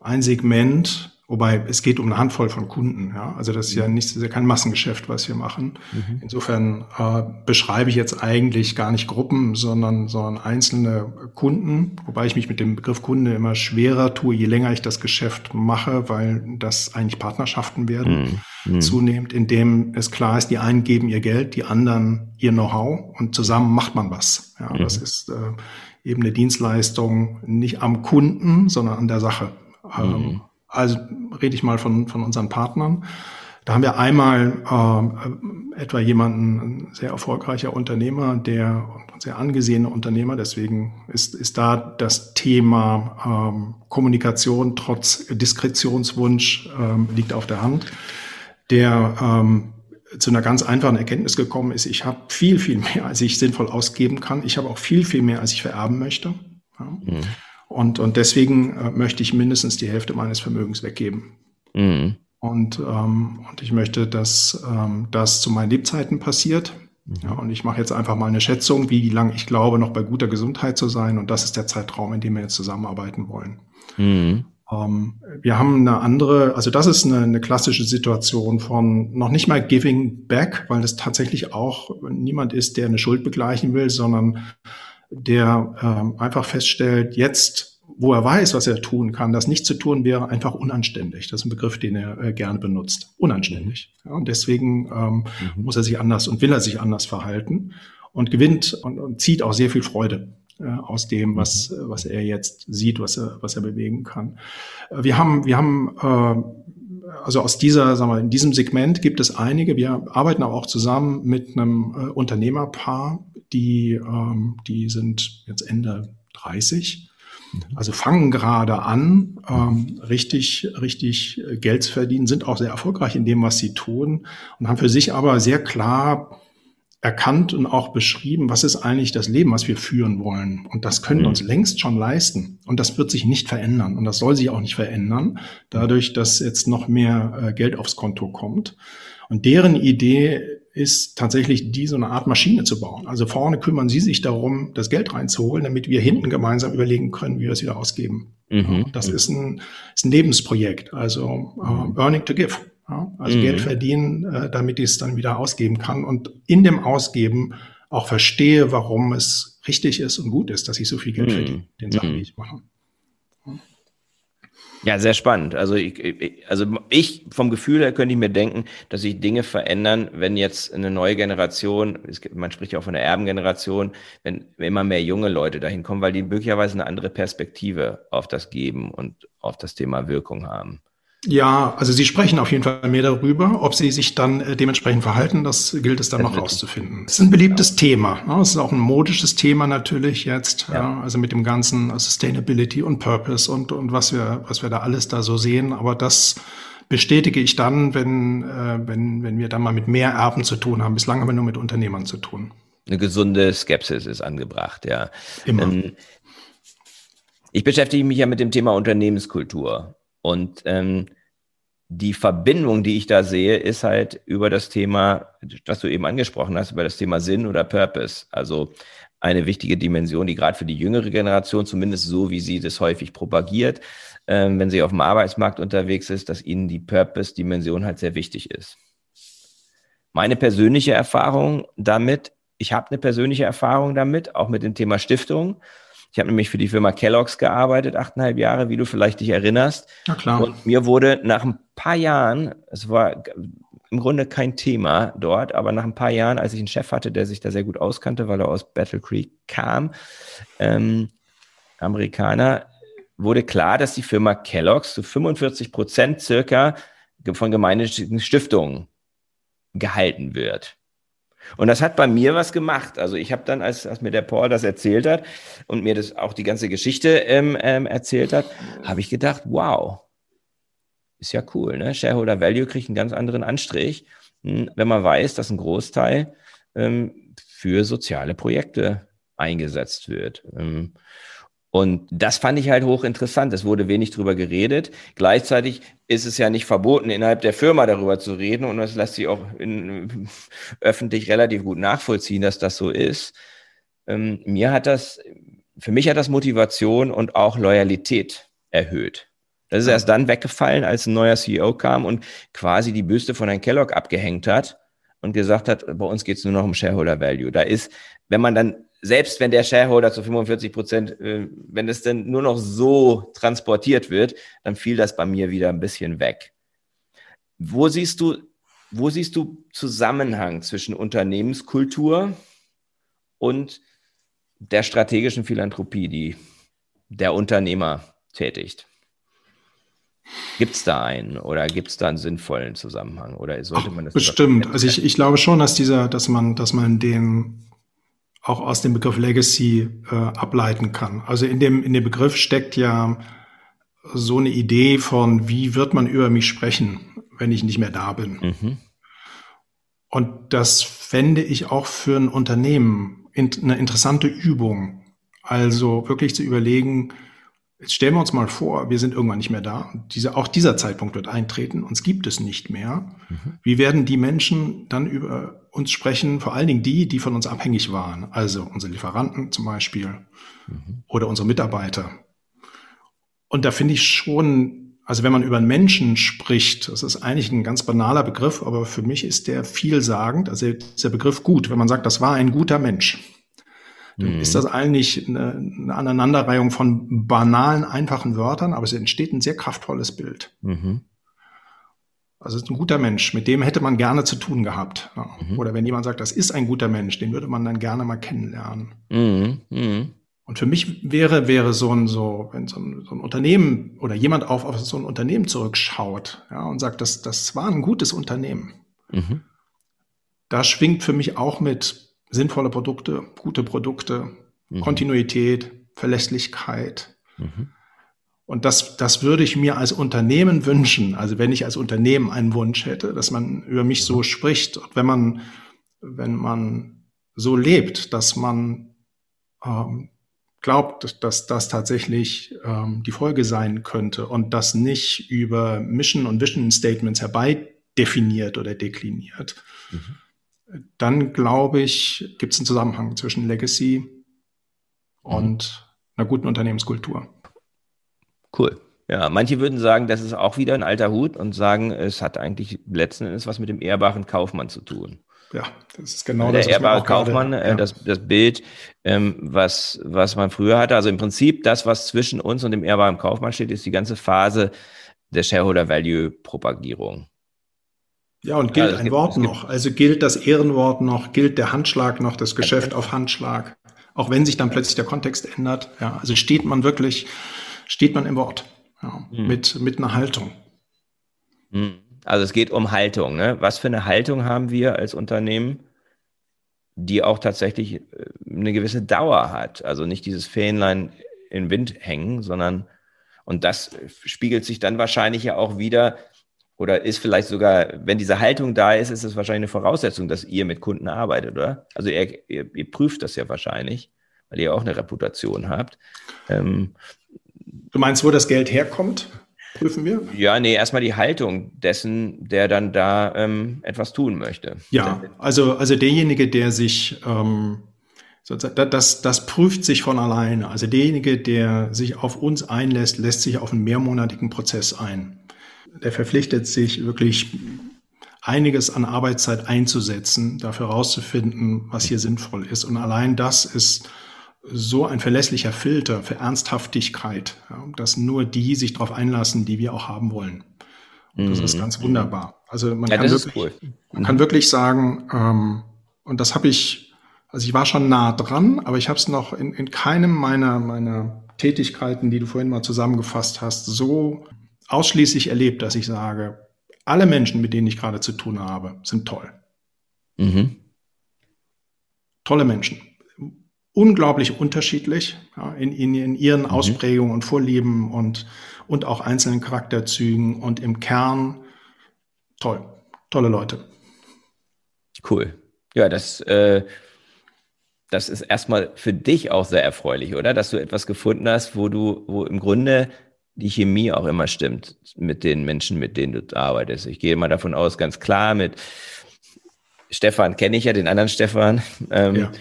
ein Segment, Wobei es geht um eine Handvoll von Kunden. Ja? Also das ist ja mhm. nicht, ist ja kein Massengeschäft, was wir machen. Mhm. Insofern äh, beschreibe ich jetzt eigentlich gar nicht Gruppen, sondern, sondern einzelne Kunden. Wobei ich mich mit dem Begriff Kunde immer schwerer tue, je länger ich das Geschäft mache, weil das eigentlich Partnerschaften werden. Mhm. mhm. Zunehmend, indem es klar ist, die einen geben ihr Geld, die anderen ihr Know-how und zusammen macht man was. Ja, mhm. Das ist äh, eben eine Dienstleistung nicht am Kunden, sondern an der Sache. Ähm, mhm. Also rede ich mal von, von unseren Partnern. Da haben wir einmal äh, etwa jemanden, ein sehr erfolgreicher Unternehmer, der sehr angesehener Unternehmer, deswegen ist, ist da das Thema ähm, Kommunikation trotz Diskretionswunsch ähm, liegt auf der Hand, der ähm, zu einer ganz einfachen Erkenntnis gekommen ist, ich habe viel, viel mehr, als ich sinnvoll ausgeben kann. Ich habe auch viel, viel mehr, als ich vererben möchte. Ja. Mhm. Und, und deswegen äh, möchte ich mindestens die Hälfte meines Vermögens weggeben. Mhm. Und, ähm, und ich möchte, dass ähm, das zu meinen Lebzeiten passiert. Mhm. Ja, und ich mache jetzt einfach mal eine Schätzung, wie lange ich glaube, noch bei guter Gesundheit zu sein. Und das ist der Zeitraum, in dem wir jetzt zusammenarbeiten wollen. Mhm. Ähm, wir haben eine andere, also das ist eine, eine klassische Situation von noch nicht mal giving back, weil es tatsächlich auch niemand ist, der eine Schuld begleichen will, sondern der ähm, einfach feststellt, jetzt, wo er weiß, was er tun kann, das nicht zu tun wäre einfach unanständig. Das ist ein Begriff, den er äh, gerne benutzt. Unanständig. Ja, und deswegen ähm, mhm. muss er sich anders und will er sich anders verhalten und gewinnt und, und zieht auch sehr viel Freude äh, aus dem, was, mhm. was er jetzt sieht, was er, was er bewegen kann. Äh, wir haben, wir haben äh, also aus dieser, sagen wir, in diesem Segment gibt es einige. Wir arbeiten aber auch zusammen mit einem äh, Unternehmerpaar, die, ähm, die sind jetzt Ende 30. Mhm. Also fangen gerade an, ähm, richtig, richtig Geld zu verdienen, sind auch sehr erfolgreich in dem, was sie tun und haben für sich aber sehr klar erkannt und auch beschrieben, was ist eigentlich das Leben, was wir führen wollen. Und das können wir mhm. uns längst schon leisten. Und das wird sich nicht verändern. Und das soll sich auch nicht verändern, dadurch, dass jetzt noch mehr äh, Geld aufs Konto kommt. Und deren Idee ist tatsächlich die so eine Art Maschine zu bauen. Also vorne kümmern Sie sich darum, das Geld reinzuholen, damit wir hinten gemeinsam überlegen können, wie wir es wieder ausgeben. Mhm. Das ist ein, ist ein Lebensprojekt, also uh, Earning to Give. Ja? Also mhm. Geld verdienen, äh, damit ich es dann wieder ausgeben kann und in dem Ausgeben auch verstehe, warum es richtig ist und gut ist, dass ich so viel Geld mhm. verdiene, den Sachen, die ich mache. Ja, sehr spannend. Also ich, also ich vom Gefühl her könnte ich mir denken, dass sich Dinge verändern, wenn jetzt eine neue Generation, man spricht ja auch von der Erbengeneration, wenn immer mehr junge Leute dahin kommen, weil die möglicherweise eine andere Perspektive auf das Geben und auf das Thema Wirkung haben. Ja, also Sie sprechen auf jeden Fall mehr darüber. Ob Sie sich dann äh, dementsprechend verhalten, das gilt es dann noch rauszufinden. Es ist ein beliebtes Thema. Ne? Es ist auch ein modisches Thema natürlich jetzt. Ja. Also mit dem ganzen Sustainability und Purpose und, und was wir, was wir da alles da so sehen. Aber das bestätige ich dann, wenn, äh, wenn, wenn wir dann mal mit mehr Erben zu tun haben. Bislang haben wir nur mit Unternehmern zu tun. Eine gesunde Skepsis ist angebracht, ja. Immer. Ähm, ich beschäftige mich ja mit dem Thema Unternehmenskultur. Und ähm, die Verbindung, die ich da sehe, ist halt über das Thema, das du eben angesprochen hast, über das Thema Sinn oder Purpose. Also eine wichtige Dimension, die gerade für die jüngere Generation, zumindest so wie sie das häufig propagiert, ähm, wenn sie auf dem Arbeitsmarkt unterwegs ist, dass ihnen die Purpose-Dimension halt sehr wichtig ist. Meine persönliche Erfahrung damit, ich habe eine persönliche Erfahrung damit, auch mit dem Thema Stiftung. Ich habe nämlich für die Firma Kellogg's gearbeitet, achteinhalb Jahre, wie du vielleicht dich erinnerst. Na klar. Und mir wurde nach ein paar Jahren, es war im Grunde kein Thema dort, aber nach ein paar Jahren, als ich einen Chef hatte, der sich da sehr gut auskannte, weil er aus Battle Creek kam, ähm, Amerikaner, wurde klar, dass die Firma Kellogg's zu 45 Prozent circa von gemeinnützigen Stiftungen gehalten wird. Und das hat bei mir was gemacht. Also ich habe dann, als, als mir der Paul das erzählt hat und mir das auch die ganze Geschichte ähm, ähm, erzählt hat, habe ich gedacht, wow, ist ja cool. Ne? Shareholder Value kriegt einen ganz anderen Anstrich, hm, wenn man weiß, dass ein Großteil ähm, für soziale Projekte eingesetzt wird. Und das fand ich halt hochinteressant. Es wurde wenig drüber geredet. Gleichzeitig ist es ja nicht verboten, innerhalb der Firma darüber zu reden. Und das lässt sich auch in, öffentlich relativ gut nachvollziehen, dass das so ist. Ähm, mir hat das, für mich hat das Motivation und auch Loyalität erhöht. Das ist erst dann weggefallen, als ein neuer CEO kam und quasi die Büste von Herrn Kellogg abgehängt hat und gesagt hat, bei uns geht es nur noch um Shareholder Value. Da ist, wenn man dann selbst wenn der Shareholder zu 45 Prozent, äh, wenn es denn nur noch so transportiert wird, dann fiel das bei mir wieder ein bisschen weg. Wo siehst du, wo siehst du Zusammenhang zwischen Unternehmenskultur und der strategischen Philanthropie, die der Unternehmer tätigt? Gibt es da einen oder gibt es da einen sinnvollen Zusammenhang oder sollte man das? Bestimmt. Also ich, ich glaube schon, dass dieser, dass man, dass man den auch aus dem Begriff Legacy äh, ableiten kann. Also in dem, in dem Begriff steckt ja so eine Idee von, wie wird man über mich sprechen, wenn ich nicht mehr da bin. Mhm. Und das fände ich auch für ein Unternehmen eine interessante Übung. Also wirklich zu überlegen, Jetzt stellen wir uns mal vor, wir sind irgendwann nicht mehr da. Diese, auch dieser Zeitpunkt wird eintreten. Uns gibt es nicht mehr. Mhm. Wie werden die Menschen dann über uns sprechen? Vor allen Dingen die, die von uns abhängig waren. Also unsere Lieferanten zum Beispiel mhm. oder unsere Mitarbeiter. Und da finde ich schon, also wenn man über einen Menschen spricht, das ist eigentlich ein ganz banaler Begriff, aber für mich ist der vielsagend. Also ist der Begriff gut, wenn man sagt, das war ein guter Mensch mhm. ist das eigentlich eine, eine, Aneinanderreihung von banalen, einfachen Wörtern, aber es entsteht ein sehr kraftvolles Bild. Mhm. Also ist ein guter Mensch, mit dem hätte man gerne zu tun gehabt. Ja. Mhm. Oder wenn jemand sagt, das ist ein guter Mensch, den würde man dann gerne mal kennenlernen. Mhm. mhm. Und für mich wäre, wäre so ein, so, wenn so ein, so ein Unternehmen oder jemand auf, auf so ein Unternehmen zurückschaut, ja, und sagt, das, das war ein gutes Unternehmen. Mhm. Da schwingt für mich auch mit, sinnvolle Produkte, gute Produkte, mhm. Kontinuität, Verlässlichkeit. Mhm. Und das, das würde ich mir als Unternehmen wünschen. Also wenn ich als Unternehmen einen Wunsch hätte, dass man über mich so spricht. Und wenn man, wenn man so lebt, dass man ähm, glaubt, dass das tatsächlich ähm, die Folge sein könnte und das nicht über Mission und Vision Statements herbeidefiniert oder dekliniert. Mhm dann glaube ich, gibt es einen Zusammenhang zwischen Legacy mhm. und einer guten Unternehmenskultur. Cool. Ja, manche würden sagen, das ist auch wieder ein alter Hut und sagen, es hat eigentlich letzten Endes was mit dem ehrbaren Kaufmann zu tun. Ja, das ist genau der das. Der ehrbare Kaufmann, gerade, äh, ja. das, das Bild, ähm, was, was man früher hatte. Also im Prinzip das, was zwischen uns und dem ehrbaren Kaufmann steht, ist die ganze Phase der Shareholder Value Propagierung. Ja, und gilt ja, ein gibt, Wort noch. Also gilt das Ehrenwort noch, gilt der Handschlag noch, das Geschäft auf Handschlag. Auch wenn sich dann plötzlich der Kontext ändert. Ja, also steht man wirklich, steht man im Wort. Ja, mhm. mit, mit einer Haltung. Mhm. Also es geht um Haltung. Ne? Was für eine Haltung haben wir als Unternehmen, die auch tatsächlich äh, eine gewisse Dauer hat? Also nicht dieses Fähnlein in Wind hängen, sondern und das spiegelt sich dann wahrscheinlich ja auch wieder oder ist vielleicht sogar, wenn diese Haltung da ist, ist es wahrscheinlich eine Voraussetzung, dass ihr mit Kunden arbeitet, oder? Also ihr, ihr, ihr prüft das ja wahrscheinlich, weil ihr auch eine Reputation habt. Ähm, du meinst, wo das Geld herkommt? Prüfen wir? Ja, nee, erstmal die Haltung dessen, der dann da ähm, etwas tun möchte. Ja, also, also derjenige, der sich ähm, das, das prüft sich von alleine. Also derjenige, der sich auf uns einlässt, lässt sich auf einen mehrmonatigen Prozess ein der verpflichtet sich wirklich einiges an Arbeitszeit einzusetzen, dafür herauszufinden, was hier sinnvoll ist. Und allein das ist so ein verlässlicher Filter für Ernsthaftigkeit, ja, dass nur die sich darauf einlassen, die wir auch haben wollen. Und das mhm. ist ganz wunderbar. Also man, ja, kann, wirklich, cool. man kann wirklich sagen, ähm, und das habe ich, also ich war schon nah dran, aber ich habe es noch in, in keinem meiner, meiner Tätigkeiten, die du vorhin mal zusammengefasst hast, so ausschließlich erlebt, dass ich sage, alle Menschen, mit denen ich gerade zu tun habe, sind toll. Mhm. Tolle Menschen. Unglaublich unterschiedlich ja, in, in, in, ihren mhm. Ausprägungen und Vorlieben und, und auch einzelnen Charakterzügen und im Kern toll. Tolle Leute. Cool. Ja, das, äh, das ist erstmal für dich auch sehr erfreulich, oder? Dass du etwas gefunden hast, wo du, wo im Grunde die Chemie auch immer stimmt mit den Menschen, mit denen du arbeitest. Ich gehe mal davon aus, ganz klar, mit Stefan kenne ich ja, den anderen Stefan. Ähm, ja.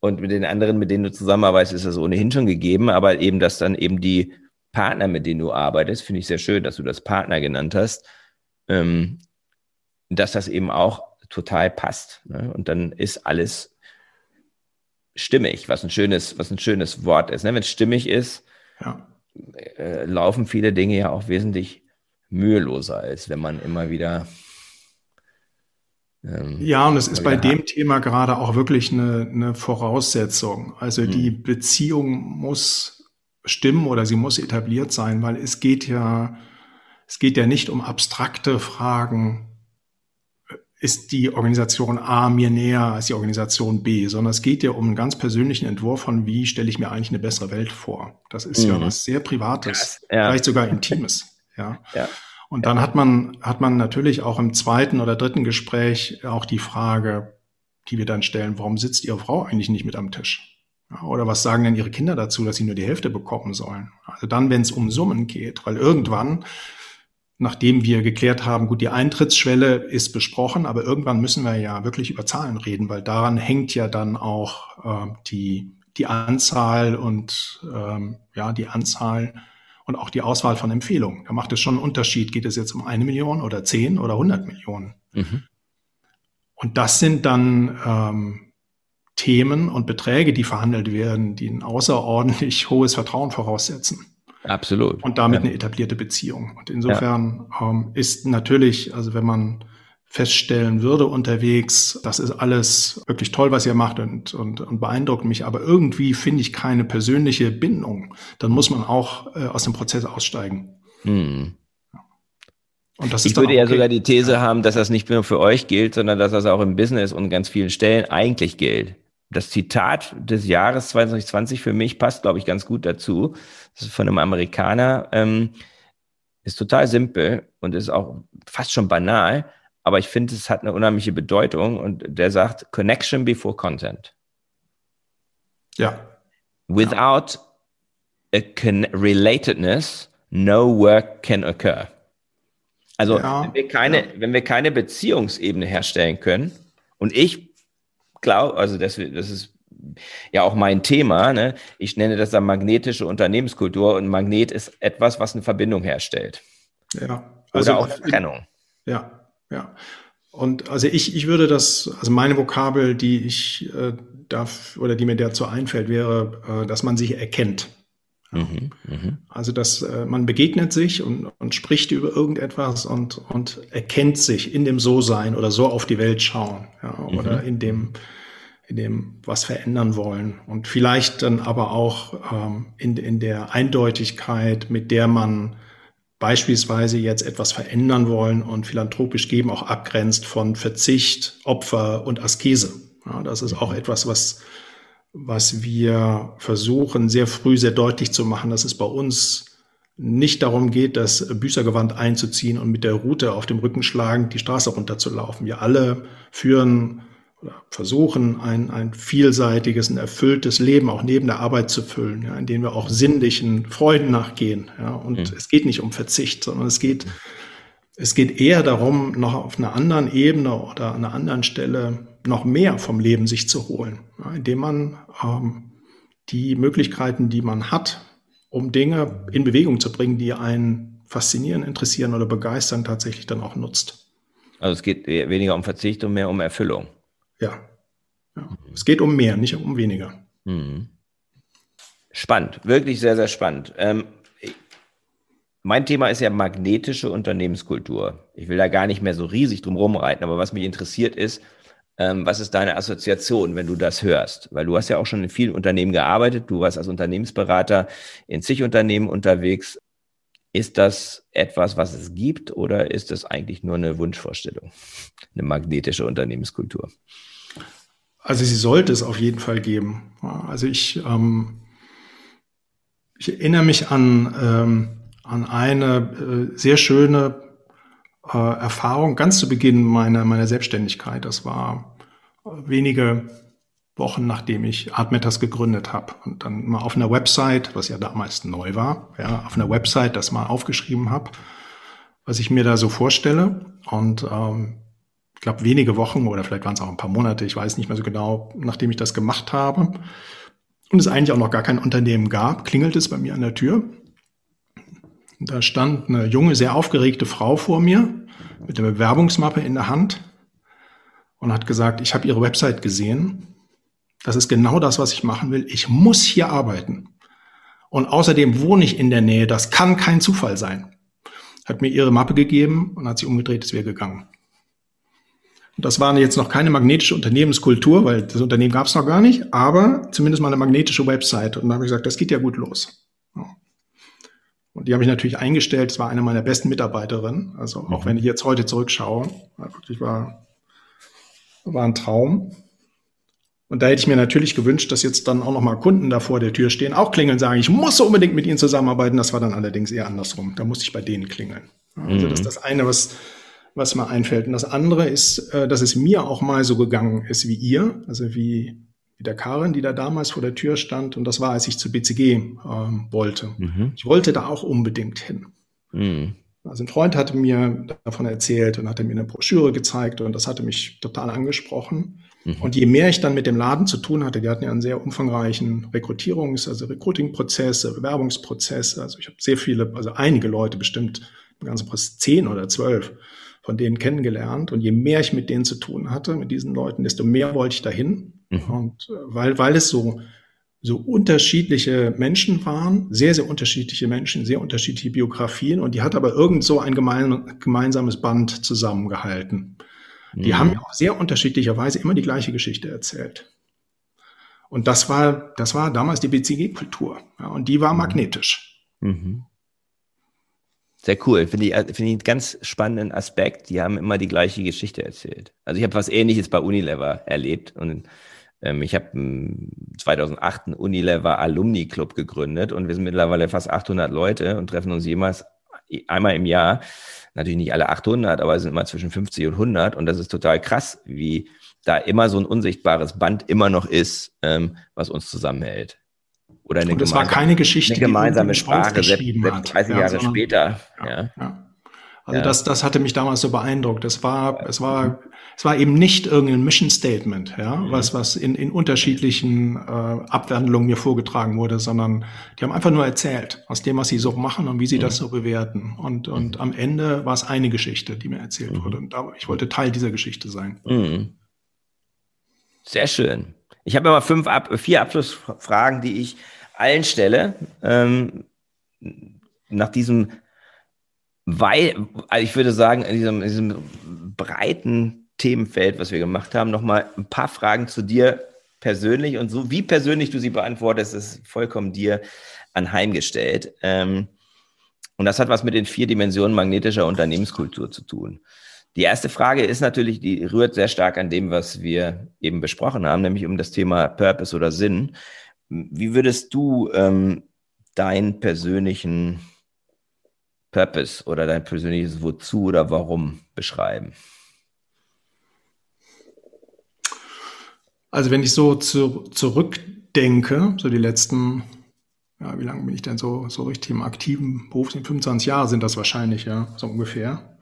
Und mit den anderen, mit denen du zusammenarbeitest, ist das ohnehin schon gegeben. Aber eben, dass dann eben die Partner, mit denen du arbeitest, finde ich sehr schön, dass du das Partner genannt hast, ähm, dass das eben auch total passt. Ne? Und dann ist alles stimmig, was ein schönes, was ein schönes Wort ist. Ne? Wenn es stimmig ist, ja äh, laufen viele Dinge ja auch wesentlich müheloser, als wenn man immer wieder. Ähm, ja, und es ist bei dem Thema gerade auch wirklich eine, eine Voraussetzung. Also hm. die Beziehung muss stimmen oder sie muss etabliert sein, weil es geht ja, es geht ja nicht um abstrakte Fragen ist die Organisation A mir näher als die Organisation B, sondern es geht ja um einen ganz persönlichen Entwurf von, wie stelle ich mir eigentlich eine bessere Welt vor. Das ist mhm. ja was sehr Privates, ja. vielleicht sogar Intimes. Ja. ja. Und dann hat man, hat man natürlich auch im zweiten oder dritten Gespräch auch die Frage, die wir dann stellen, warum sitzt Ihre Frau eigentlich nicht mit am Tisch? Oder was sagen denn Ihre Kinder dazu, dass sie nur die Hälfte bekommen sollen? Also dann, wenn es um Summen geht, weil irgendwann nachdem wir geklärt haben, gut, die Eintrittsschwelle ist besprochen, aber irgendwann müssen wir ja wirklich über Zahlen reden, weil daran hängt ja dann auch äh, die, die Anzahl und ähm, ja, die Anzahl und auch die Auswahl von Empfehlungen. Da macht es schon einen Unterschied, geht es jetzt um eine Million oder zehn oder hundert Millionen. Mhm. Und das sind dann ähm, Themen und Beträge, die verhandelt werden, die ein außerordentlich hohes Vertrauen voraussetzen. Absolut. Und damit ja. eine etablierte Beziehung. Und insofern ja. ähm, ist natürlich, also wenn man feststellen würde unterwegs, das ist alles wirklich toll, was ihr macht und, und, und beeindruckt mich, aber irgendwie finde ich keine persönliche Bindung, dann muss man auch äh, aus dem Prozess aussteigen. Hm. Und das ich würde ja okay. sogar die These haben, dass das nicht nur für euch gilt, sondern dass das auch im Business und ganz vielen Stellen eigentlich gilt das Zitat des Jahres 2020 für mich passt, glaube ich, ganz gut dazu. Das ist von einem Amerikaner. Ähm, ist total simpel und ist auch fast schon banal, aber ich finde, es hat eine unheimliche Bedeutung und der sagt Connection before Content. Ja. Without a relatedness, no work can occur. Also, ja. wenn, wir keine, ja. wenn wir keine Beziehungsebene herstellen können, und ich glaube, also das, das ist ja auch mein Thema. Ne? Ich nenne das dann magnetische Unternehmenskultur und Magnet ist etwas, was eine Verbindung herstellt. Ja. Also Oder auch Trennung. Ja, ja. Und also ich, ich würde das, also meine Vokabel, die ich äh, darf oder die mir dazu einfällt, wäre, äh, dass man sich erkennt. Mhm, mh. Also dass äh, man begegnet sich und, und spricht über irgendetwas und, und erkennt sich in dem So-Sein oder so auf die Welt schauen ja, mhm. oder in dem, in dem was verändern wollen und vielleicht dann aber auch ähm, in, in der Eindeutigkeit, mit der man beispielsweise jetzt etwas verändern wollen und philanthropisch geben, auch abgrenzt von Verzicht, Opfer und Askese. Ja, das ist auch etwas, was, was wir versuchen, sehr früh sehr deutlich zu machen, dass es bei uns nicht darum geht, das Büßergewand einzuziehen und mit der Route auf dem Rücken schlagen, die Straße runterzulaufen. Wir alle führen oder versuchen, ein, ein vielseitiges, ein erfülltes Leben auch neben der Arbeit zu füllen, ja, in dem wir auch sinnlichen Freuden nachgehen. Ja. Und mhm. es geht nicht um Verzicht, sondern es geht, es geht eher darum, noch auf einer anderen Ebene oder an einer anderen Stelle noch mehr vom Leben sich zu holen, ja, indem man ähm, die Möglichkeiten, die man hat, um Dinge in Bewegung zu bringen, die einen faszinieren, interessieren oder begeistern, tatsächlich dann auch nutzt. Also es geht weniger um Verzicht und mehr um Erfüllung. Ja. ja. Es geht um mehr, nicht um weniger. Mhm. Spannend, wirklich sehr, sehr spannend. Ähm, mein Thema ist ja magnetische Unternehmenskultur. Ich will da gar nicht mehr so riesig drum rumreiten, aber was mich interessiert ist, ähm, was ist deine Assoziation, wenn du das hörst? Weil du hast ja auch schon in vielen Unternehmen gearbeitet, du warst als Unternehmensberater in zig Unternehmen unterwegs. Ist das etwas, was es gibt oder ist das eigentlich nur eine Wunschvorstellung, eine magnetische Unternehmenskultur? Also sie sollte es auf jeden Fall geben. Also ich, ähm, ich erinnere mich an, ähm, an eine äh, sehr schöne äh, Erfahrung ganz zu Beginn meiner, meiner Selbstständigkeit. Das war wenige Wochen, nachdem ich Artmatters gegründet habe und dann mal auf einer Website, was ja damals neu war, ja, auf einer Website das mal aufgeschrieben habe, was ich mir da so vorstelle. Und ähm, ich glaube, wenige Wochen oder vielleicht waren es auch ein paar Monate, ich weiß nicht mehr so genau, nachdem ich das gemacht habe und es eigentlich auch noch gar kein Unternehmen gab, klingelt es bei mir an der Tür. Da stand eine junge, sehr aufgeregte Frau vor mir mit der Bewerbungsmappe in der Hand und hat gesagt, ich habe Ihre Website gesehen. Das ist genau das, was ich machen will. Ich muss hier arbeiten. Und außerdem wohne ich in der Nähe. Das kann kein Zufall sein. Hat mir ihre Mappe gegeben und hat sie umgedreht, ist wir gegangen. Das war jetzt noch keine magnetische Unternehmenskultur, weil das Unternehmen gab es noch gar nicht, aber zumindest mal eine magnetische Website. Und da habe ich gesagt, das geht ja gut los. Und die habe ich natürlich eingestellt. Das war eine meiner besten Mitarbeiterinnen. Also auch mhm. wenn ich jetzt heute zurückschaue, wirklich war, war ein Traum. Und da hätte ich mir natürlich gewünscht, dass jetzt dann auch noch mal Kunden da vor der Tür stehen, auch klingeln, sagen, ich muss unbedingt mit ihnen zusammenarbeiten. Das war dann allerdings eher andersrum. Da musste ich bei denen klingeln. Also mhm. das ist das eine, was was mir einfällt. Und das andere ist, äh, dass es mir auch mal so gegangen ist wie ihr, also wie, wie der Karin, die da damals vor der Tür stand. Und das war, als ich zu BCG ähm, wollte. Mhm. Ich wollte da auch unbedingt hin. Mhm. Also ein Freund hatte mir davon erzählt und hatte mir eine Broschüre gezeigt und das hatte mich total angesprochen. Mhm. Und je mehr ich dann mit dem Laden zu tun hatte, die hatten ja einen sehr umfangreichen Rekrutierungs-, also Recruiting-Prozess, Bewerbungsprozess. Also ich habe sehr viele, also einige Leute bestimmt, ganz zehn oder zwölf von denen kennengelernt. Und je mehr ich mit denen zu tun hatte, mit diesen Leuten, desto mehr wollte ich dahin. Mhm. Und äh, weil, weil es so, so unterschiedliche Menschen waren, sehr, sehr unterschiedliche Menschen, sehr unterschiedliche Biografien. Und die hat aber irgend so ein gemein, gemeinsames Band zusammengehalten. Die mhm. haben ja auch sehr unterschiedlicherweise immer die gleiche Geschichte erzählt. Und das war, das war damals die BCG-Kultur. Ja, und die war mhm. magnetisch. Mhm. Sehr cool. Finde ich, finde ich einen ganz spannenden Aspekt. Die haben immer die gleiche Geschichte erzählt. Also ich habe was Ähnliches bei Unilever erlebt und ähm, ich habe 2008 einen Unilever Alumni Club gegründet und wir sind mittlerweile fast 800 Leute und treffen uns jemals einmal im Jahr. Natürlich nicht alle 800, aber es sind immer zwischen 50 und 100 und das ist total krass, wie da immer so ein unsichtbares Band immer noch ist, ähm, was uns zusammenhält. Oder eine, und es war keine Geschichte, eine gemeinsame Sprache, selbst, selbst 30 ja, Jahre sondern, später. Ja, ja. Also das, das hatte mich damals so beeindruckt. Es war, es war es war eben nicht irgendein Mission Statement, ja, mhm. was, was in, in unterschiedlichen äh, Abwandlungen mir vorgetragen wurde, sondern die haben einfach nur erzählt, aus dem, was sie so machen und wie sie mhm. das so bewerten. Und, und mhm. am Ende war es eine Geschichte, die mir erzählt mhm. wurde. Und da, ich wollte Teil dieser Geschichte sein. Mhm. Sehr schön. Ich habe immer fünf Ab vier Abschlussfragen, die ich allen stelle. Ähm, nach diesem weil, also ich würde sagen, in diesem, in diesem breiten Themenfeld, was wir gemacht haben, nochmal ein paar Fragen zu dir persönlich und so, wie persönlich du sie beantwortest, ist vollkommen dir anheimgestellt. Ähm, und das hat was mit den vier Dimensionen magnetischer Unternehmenskultur zu tun. Die erste Frage ist natürlich, die rührt sehr stark an dem, was wir eben besprochen haben, nämlich um das Thema Purpose oder Sinn. Wie würdest du ähm, deinen persönlichen Purpose oder dein persönliches Wozu oder Warum beschreiben? Also wenn ich so zu, zurückdenke, so die letzten, ja, wie lange bin ich denn so, so richtig im aktiven Beruf? 25 Jahre sind das wahrscheinlich, ja, so ungefähr.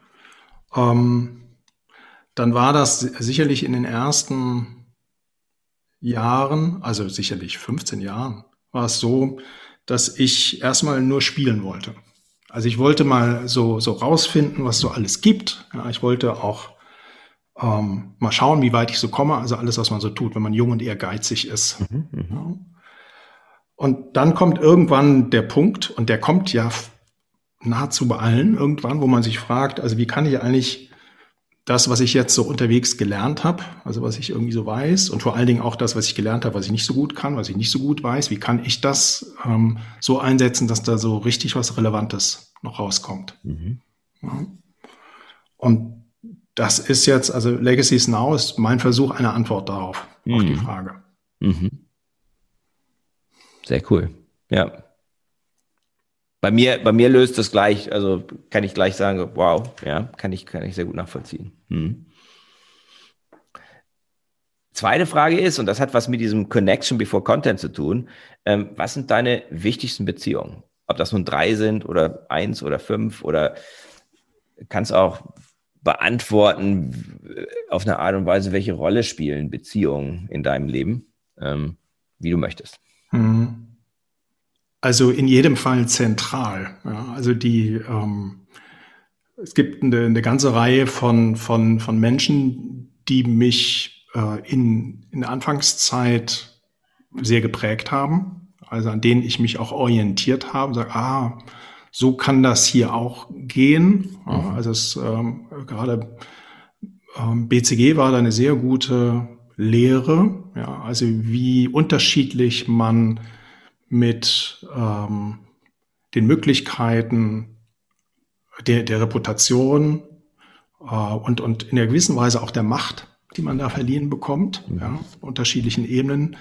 Ähm, dann war das sicherlich in den ersten Jahren, also sicherlich 15 Jahren, war es so, dass ich erstmal nur spielen wollte. Also ich wollte mal so, so rausfinden, was so alles gibt. Ja, ich wollte auch ähm, mal schauen, wie weit ich so komme. Also alles, was man so tut, wenn man jung und ehrgeizig ist. Mhm, mhm. ja. Und dann kommt irgendwann der Punkt, und der kommt ja nahezu bei allen irgendwann, wo man sich fragt, also wie kann ich eigentlich das, was ich jetzt so unterwegs gelernt habe, also was ich irgendwie so weiß und vor allen Dingen auch das, was ich gelernt habe, was ich nicht so gut kann, was ich nicht so gut weiß, wie kann ich das ähm, so einsetzen, dass da so richtig was Relevantes noch rauskommt. Mhm. Ja. Und das ist jetzt, also Legacies Now ist mein Versuch, eine Antwort darauf, mhm. auf die mhm. Frage. Mhm. Sehr cool. Ja, bei mir, bei mir löst das gleich, also kann ich gleich sagen, wow, ja, kann ich, kann ich sehr gut nachvollziehen. Hm. Zweite Frage ist, und das hat was mit diesem Connection before Content zu tun, ähm, was sind deine wichtigsten Beziehungen? Ob das nun drei sind oder eins oder fünf oder kannst auch beantworten auf eine Art und Weise, welche Rolle spielen Beziehungen in deinem Leben, ähm, wie du möchtest. Mhm. Also in jedem Fall zentral. Ja, also die, ähm, es gibt eine, eine, ganze Reihe von, von, von Menschen, die mich äh, in, in der Anfangszeit sehr geprägt haben, also an denen ich mich auch orientiert habe, sage, ah, so kann das hier auch gehen. Mhm. also es, ähm, gerade ähm, BCG war da eine sehr gute Lehre, ja, also wie unterschiedlich man mit ähm, den Möglichkeiten der, der Reputation äh, und, und in einer gewissen Weise auch der Macht, die man da verliehen bekommt, mhm. ja, unterschiedlichen Ebenen,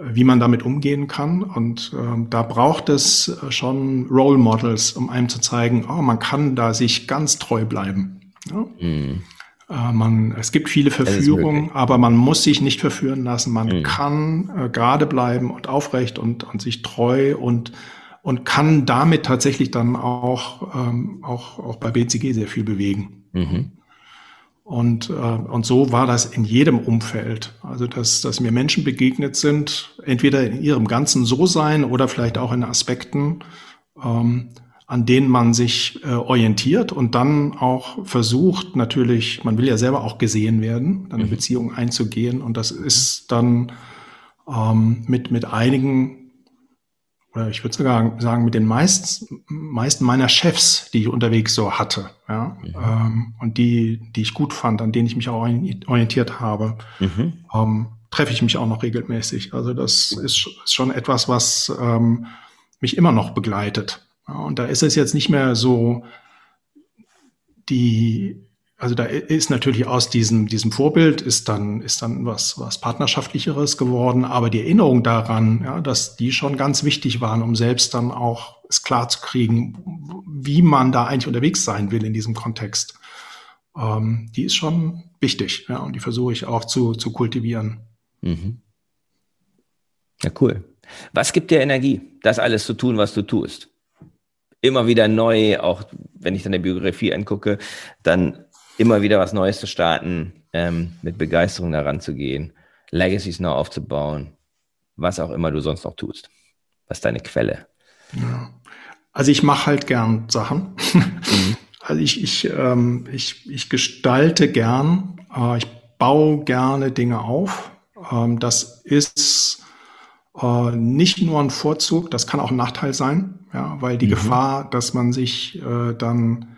wie man damit umgehen kann. Und äh, da braucht es äh, schon Role Models, um einem zu zeigen, oh, man kann da sich ganz treu bleiben. Ja? Mhm. Äh, man, es gibt viele Verführungen, aber man muss sich nicht verführen lassen. Man mhm. kann äh, gerade bleiben und aufrecht und, und sich treu und, und kann damit tatsächlich dann auch, ähm, auch, auch bei BCG sehr viel bewegen. Mhm. Und, äh, und so war das in jedem Umfeld. Also, dass, dass mir Menschen begegnet sind, entweder in ihrem ganzen So-Sein oder vielleicht auch in Aspekten, ähm, an denen man sich äh, orientiert und dann auch versucht, natürlich, man will ja selber auch gesehen werden, dann eine mhm. Beziehung einzugehen. Und das ist dann ähm, mit, mit einigen, oder ich würde sogar sagen, mit den meisten, meisten meiner Chefs, die ich unterwegs so hatte, ja, mhm. ähm, und die, die ich gut fand, an denen ich mich auch orientiert habe, mhm. ähm, treffe ich mich auch noch regelmäßig. Also das ist, ist schon etwas, was ähm, mich immer noch begleitet. Ja, und da ist es jetzt nicht mehr so die, also da ist natürlich aus diesem, diesem Vorbild ist dann, ist dann was, was partnerschaftlicheres geworden, aber die Erinnerung daran, ja, dass die schon ganz wichtig waren, um selbst dann auch es klar zu kriegen, wie man da eigentlich unterwegs sein will in diesem Kontext. Ähm, die ist schon wichtig, ja, und die versuche ich auch zu, zu kultivieren. Mhm. Ja, cool. Was gibt dir Energie, das alles zu tun, was du tust? immer wieder neu, auch wenn ich dann der Biografie angucke, dann immer wieder was Neues zu starten. ähm, mit Begeisterung daran zu gehen, Legacies neu aufzubauen, was auch immer du sonst noch tust? Was ist deine Quelle? Ja. Also ich mache halt gern Sachen. Mhm. Also ich, ich, ähm, ich, ich gestalte gern, äh, ich baue gerne Dinge auf. Ähm, das ist äh, nicht nur ein Vorzug, das kann auch ein Nachteil sein, ja, weil die mhm. Gefahr, dass man sich äh, dann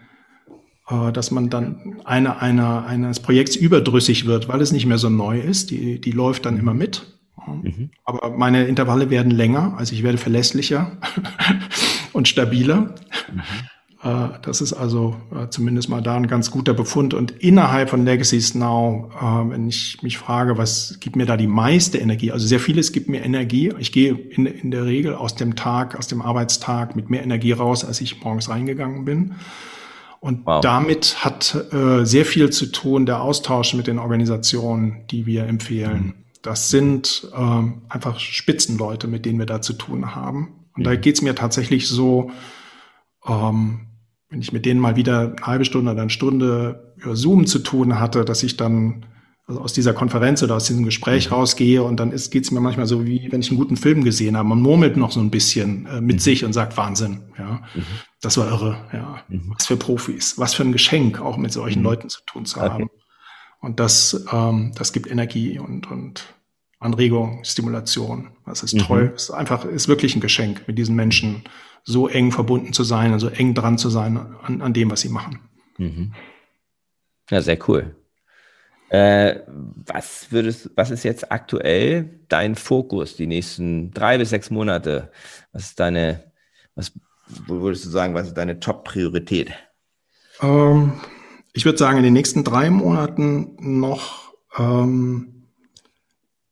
dass man dann eine, eine, eines Projekts überdrüssig wird, weil es nicht mehr so neu ist. Die, die läuft dann immer mit. Mhm. Aber meine Intervalle werden länger, also ich werde verlässlicher und stabiler. Mhm. Äh, das ist also äh, zumindest mal da ein ganz guter Befund. Und innerhalb von Legacies Now, äh, wenn ich mich frage, was gibt mir da die meiste Energie? Also sehr vieles gibt mir Energie. Ich gehe in, in der Regel aus dem Tag, aus dem Arbeitstag mit mehr Energie raus, als ich morgens reingegangen bin. Und wow. damit hat äh, sehr viel zu tun der Austausch mit den Organisationen, die wir empfehlen. Mhm. Das sind äh, einfach Spitzenleute, mit denen wir da zu tun haben. Und mhm. da geht es mir tatsächlich so, ähm, wenn ich mit denen mal wieder eine halbe Stunde oder eine Stunde über Zoom zu tun hatte, dass ich dann also aus dieser Konferenz oder aus diesem Gespräch mhm. rausgehe und dann geht es mir manchmal so, wie wenn ich einen guten Film gesehen habe. Man murmelt noch so ein bisschen äh, mit mhm. sich und sagt Wahnsinn. Ja, mhm. das war irre. Ja, mhm. was für Profis, was für ein Geschenk, auch mit solchen mhm. Leuten zu tun zu okay. haben. Und das, ähm, das gibt Energie und und Anregung, Stimulation. Das ist toll. Mhm. Es ist einfach, ist wirklich ein Geschenk, mit diesen Menschen so eng verbunden zu sein und so eng dran zu sein an, an dem, was sie machen. Ja, sehr cool. Äh, was würdest, was ist jetzt aktuell dein Fokus die nächsten drei bis sechs Monate? Was ist deine, was würdest du sagen, was ist deine Top-Priorität? Ähm, ich würde sagen, in den nächsten drei Monaten noch ähm,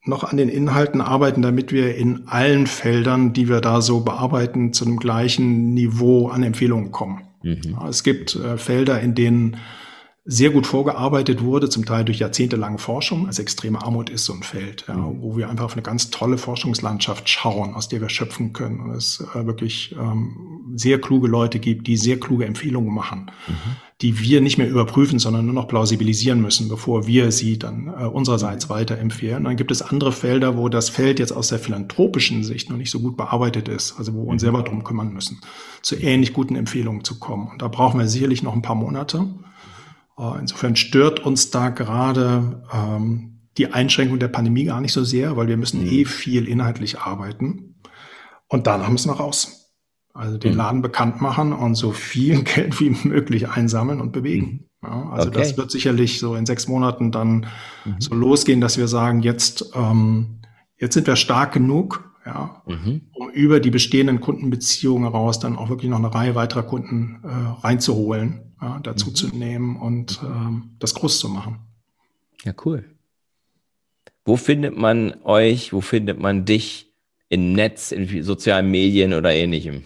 noch an den Inhalten arbeiten, damit wir in allen Feldern, die wir da so bearbeiten, zu einem gleichen Niveau an Empfehlungen kommen. Mhm. Es gibt äh, Felder, in denen sehr gut vorgearbeitet wurde, zum Teil durch jahrzehntelange Forschung. Also extreme Armut ist so ein Feld, ja, mhm. wo wir einfach auf eine ganz tolle Forschungslandschaft schauen, aus der wir schöpfen können. Und es äh, wirklich ähm, sehr kluge Leute gibt, die sehr kluge Empfehlungen machen, mhm. die wir nicht mehr überprüfen, sondern nur noch plausibilisieren müssen, bevor wir sie dann äh, unsererseits weiterempfehlen. Und dann gibt es andere Felder, wo das Feld jetzt aus der philanthropischen Sicht noch nicht so gut bearbeitet ist, also wo wir uns mhm. selber drum kümmern müssen, zu ähnlich guten Empfehlungen zu kommen. Und da brauchen wir sicherlich noch ein paar Monate. Äh, insofern stört uns da gerade ähm, die Einschränkung der Pandemie gar nicht so sehr, weil wir müssen mhm. eh viel inhaltlich arbeiten. Und danach müssen wir raus. Also den mhm. Laden bekannt machen und so viel Geld wie möglich einsammeln und bewegen. Mhm. Ja, also okay. das wird sicherlich so in sechs Monaten dann mhm. so losgehen, dass wir sagen, jetzt, ähm, jetzt sind wir stark genug, ja, mhm. Um über die bestehenden Kundenbeziehungen heraus dann auch wirklich noch eine Reihe weiterer Kunden äh, reinzuholen ja, dazu mhm. zu nehmen und ähm, das groß zu machen. Ja, cool. Wo findet man euch, wo findet man dich im Netz, in sozialen Medien oder ähnlichem,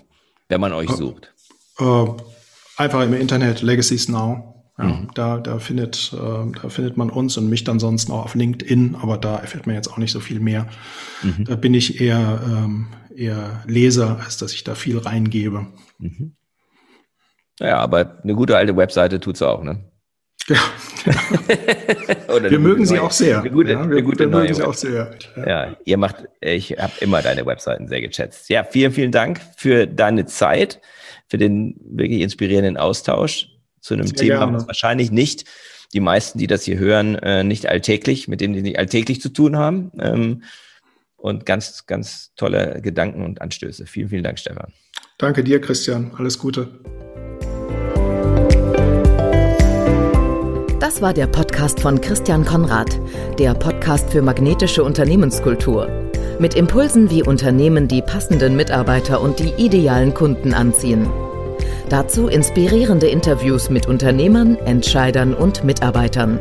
wenn man euch äh, sucht? Äh, einfach im Internet, Legacies Now. Ja, mhm. da, da, findet, äh, da findet man uns und mich dann sonst noch auf LinkedIn, aber da erfährt man jetzt auch nicht so viel mehr. Mhm. Da bin ich eher, ähm, eher Leser, als dass ich da viel reingebe. Mhm. Naja, aber eine gute alte Webseite tut es auch, ne? Ja. wir mögen sie auch sehr. Eine gute, ja, wir, eine gute wir mögen sie auch sehr. Ja. ja, ihr macht, ich habe immer deine Webseiten sehr geschätzt. Ja, vielen, vielen Dank für deine Zeit, für den wirklich inspirierenden Austausch zu einem sehr Thema, gerne. was wahrscheinlich nicht die meisten, die das hier hören, äh, nicht alltäglich, mit denen die nicht alltäglich zu tun haben. Und ganz, ganz tolle Gedanken und Anstöße. Vielen, vielen Dank, Stefan. Danke dir, Christian. Alles Gute. Das war der Podcast von Christian Konrad, der Podcast für magnetische Unternehmenskultur. Mit Impulsen, wie Unternehmen die passenden Mitarbeiter und die idealen Kunden anziehen. Dazu inspirierende Interviews mit Unternehmern, Entscheidern und Mitarbeitern.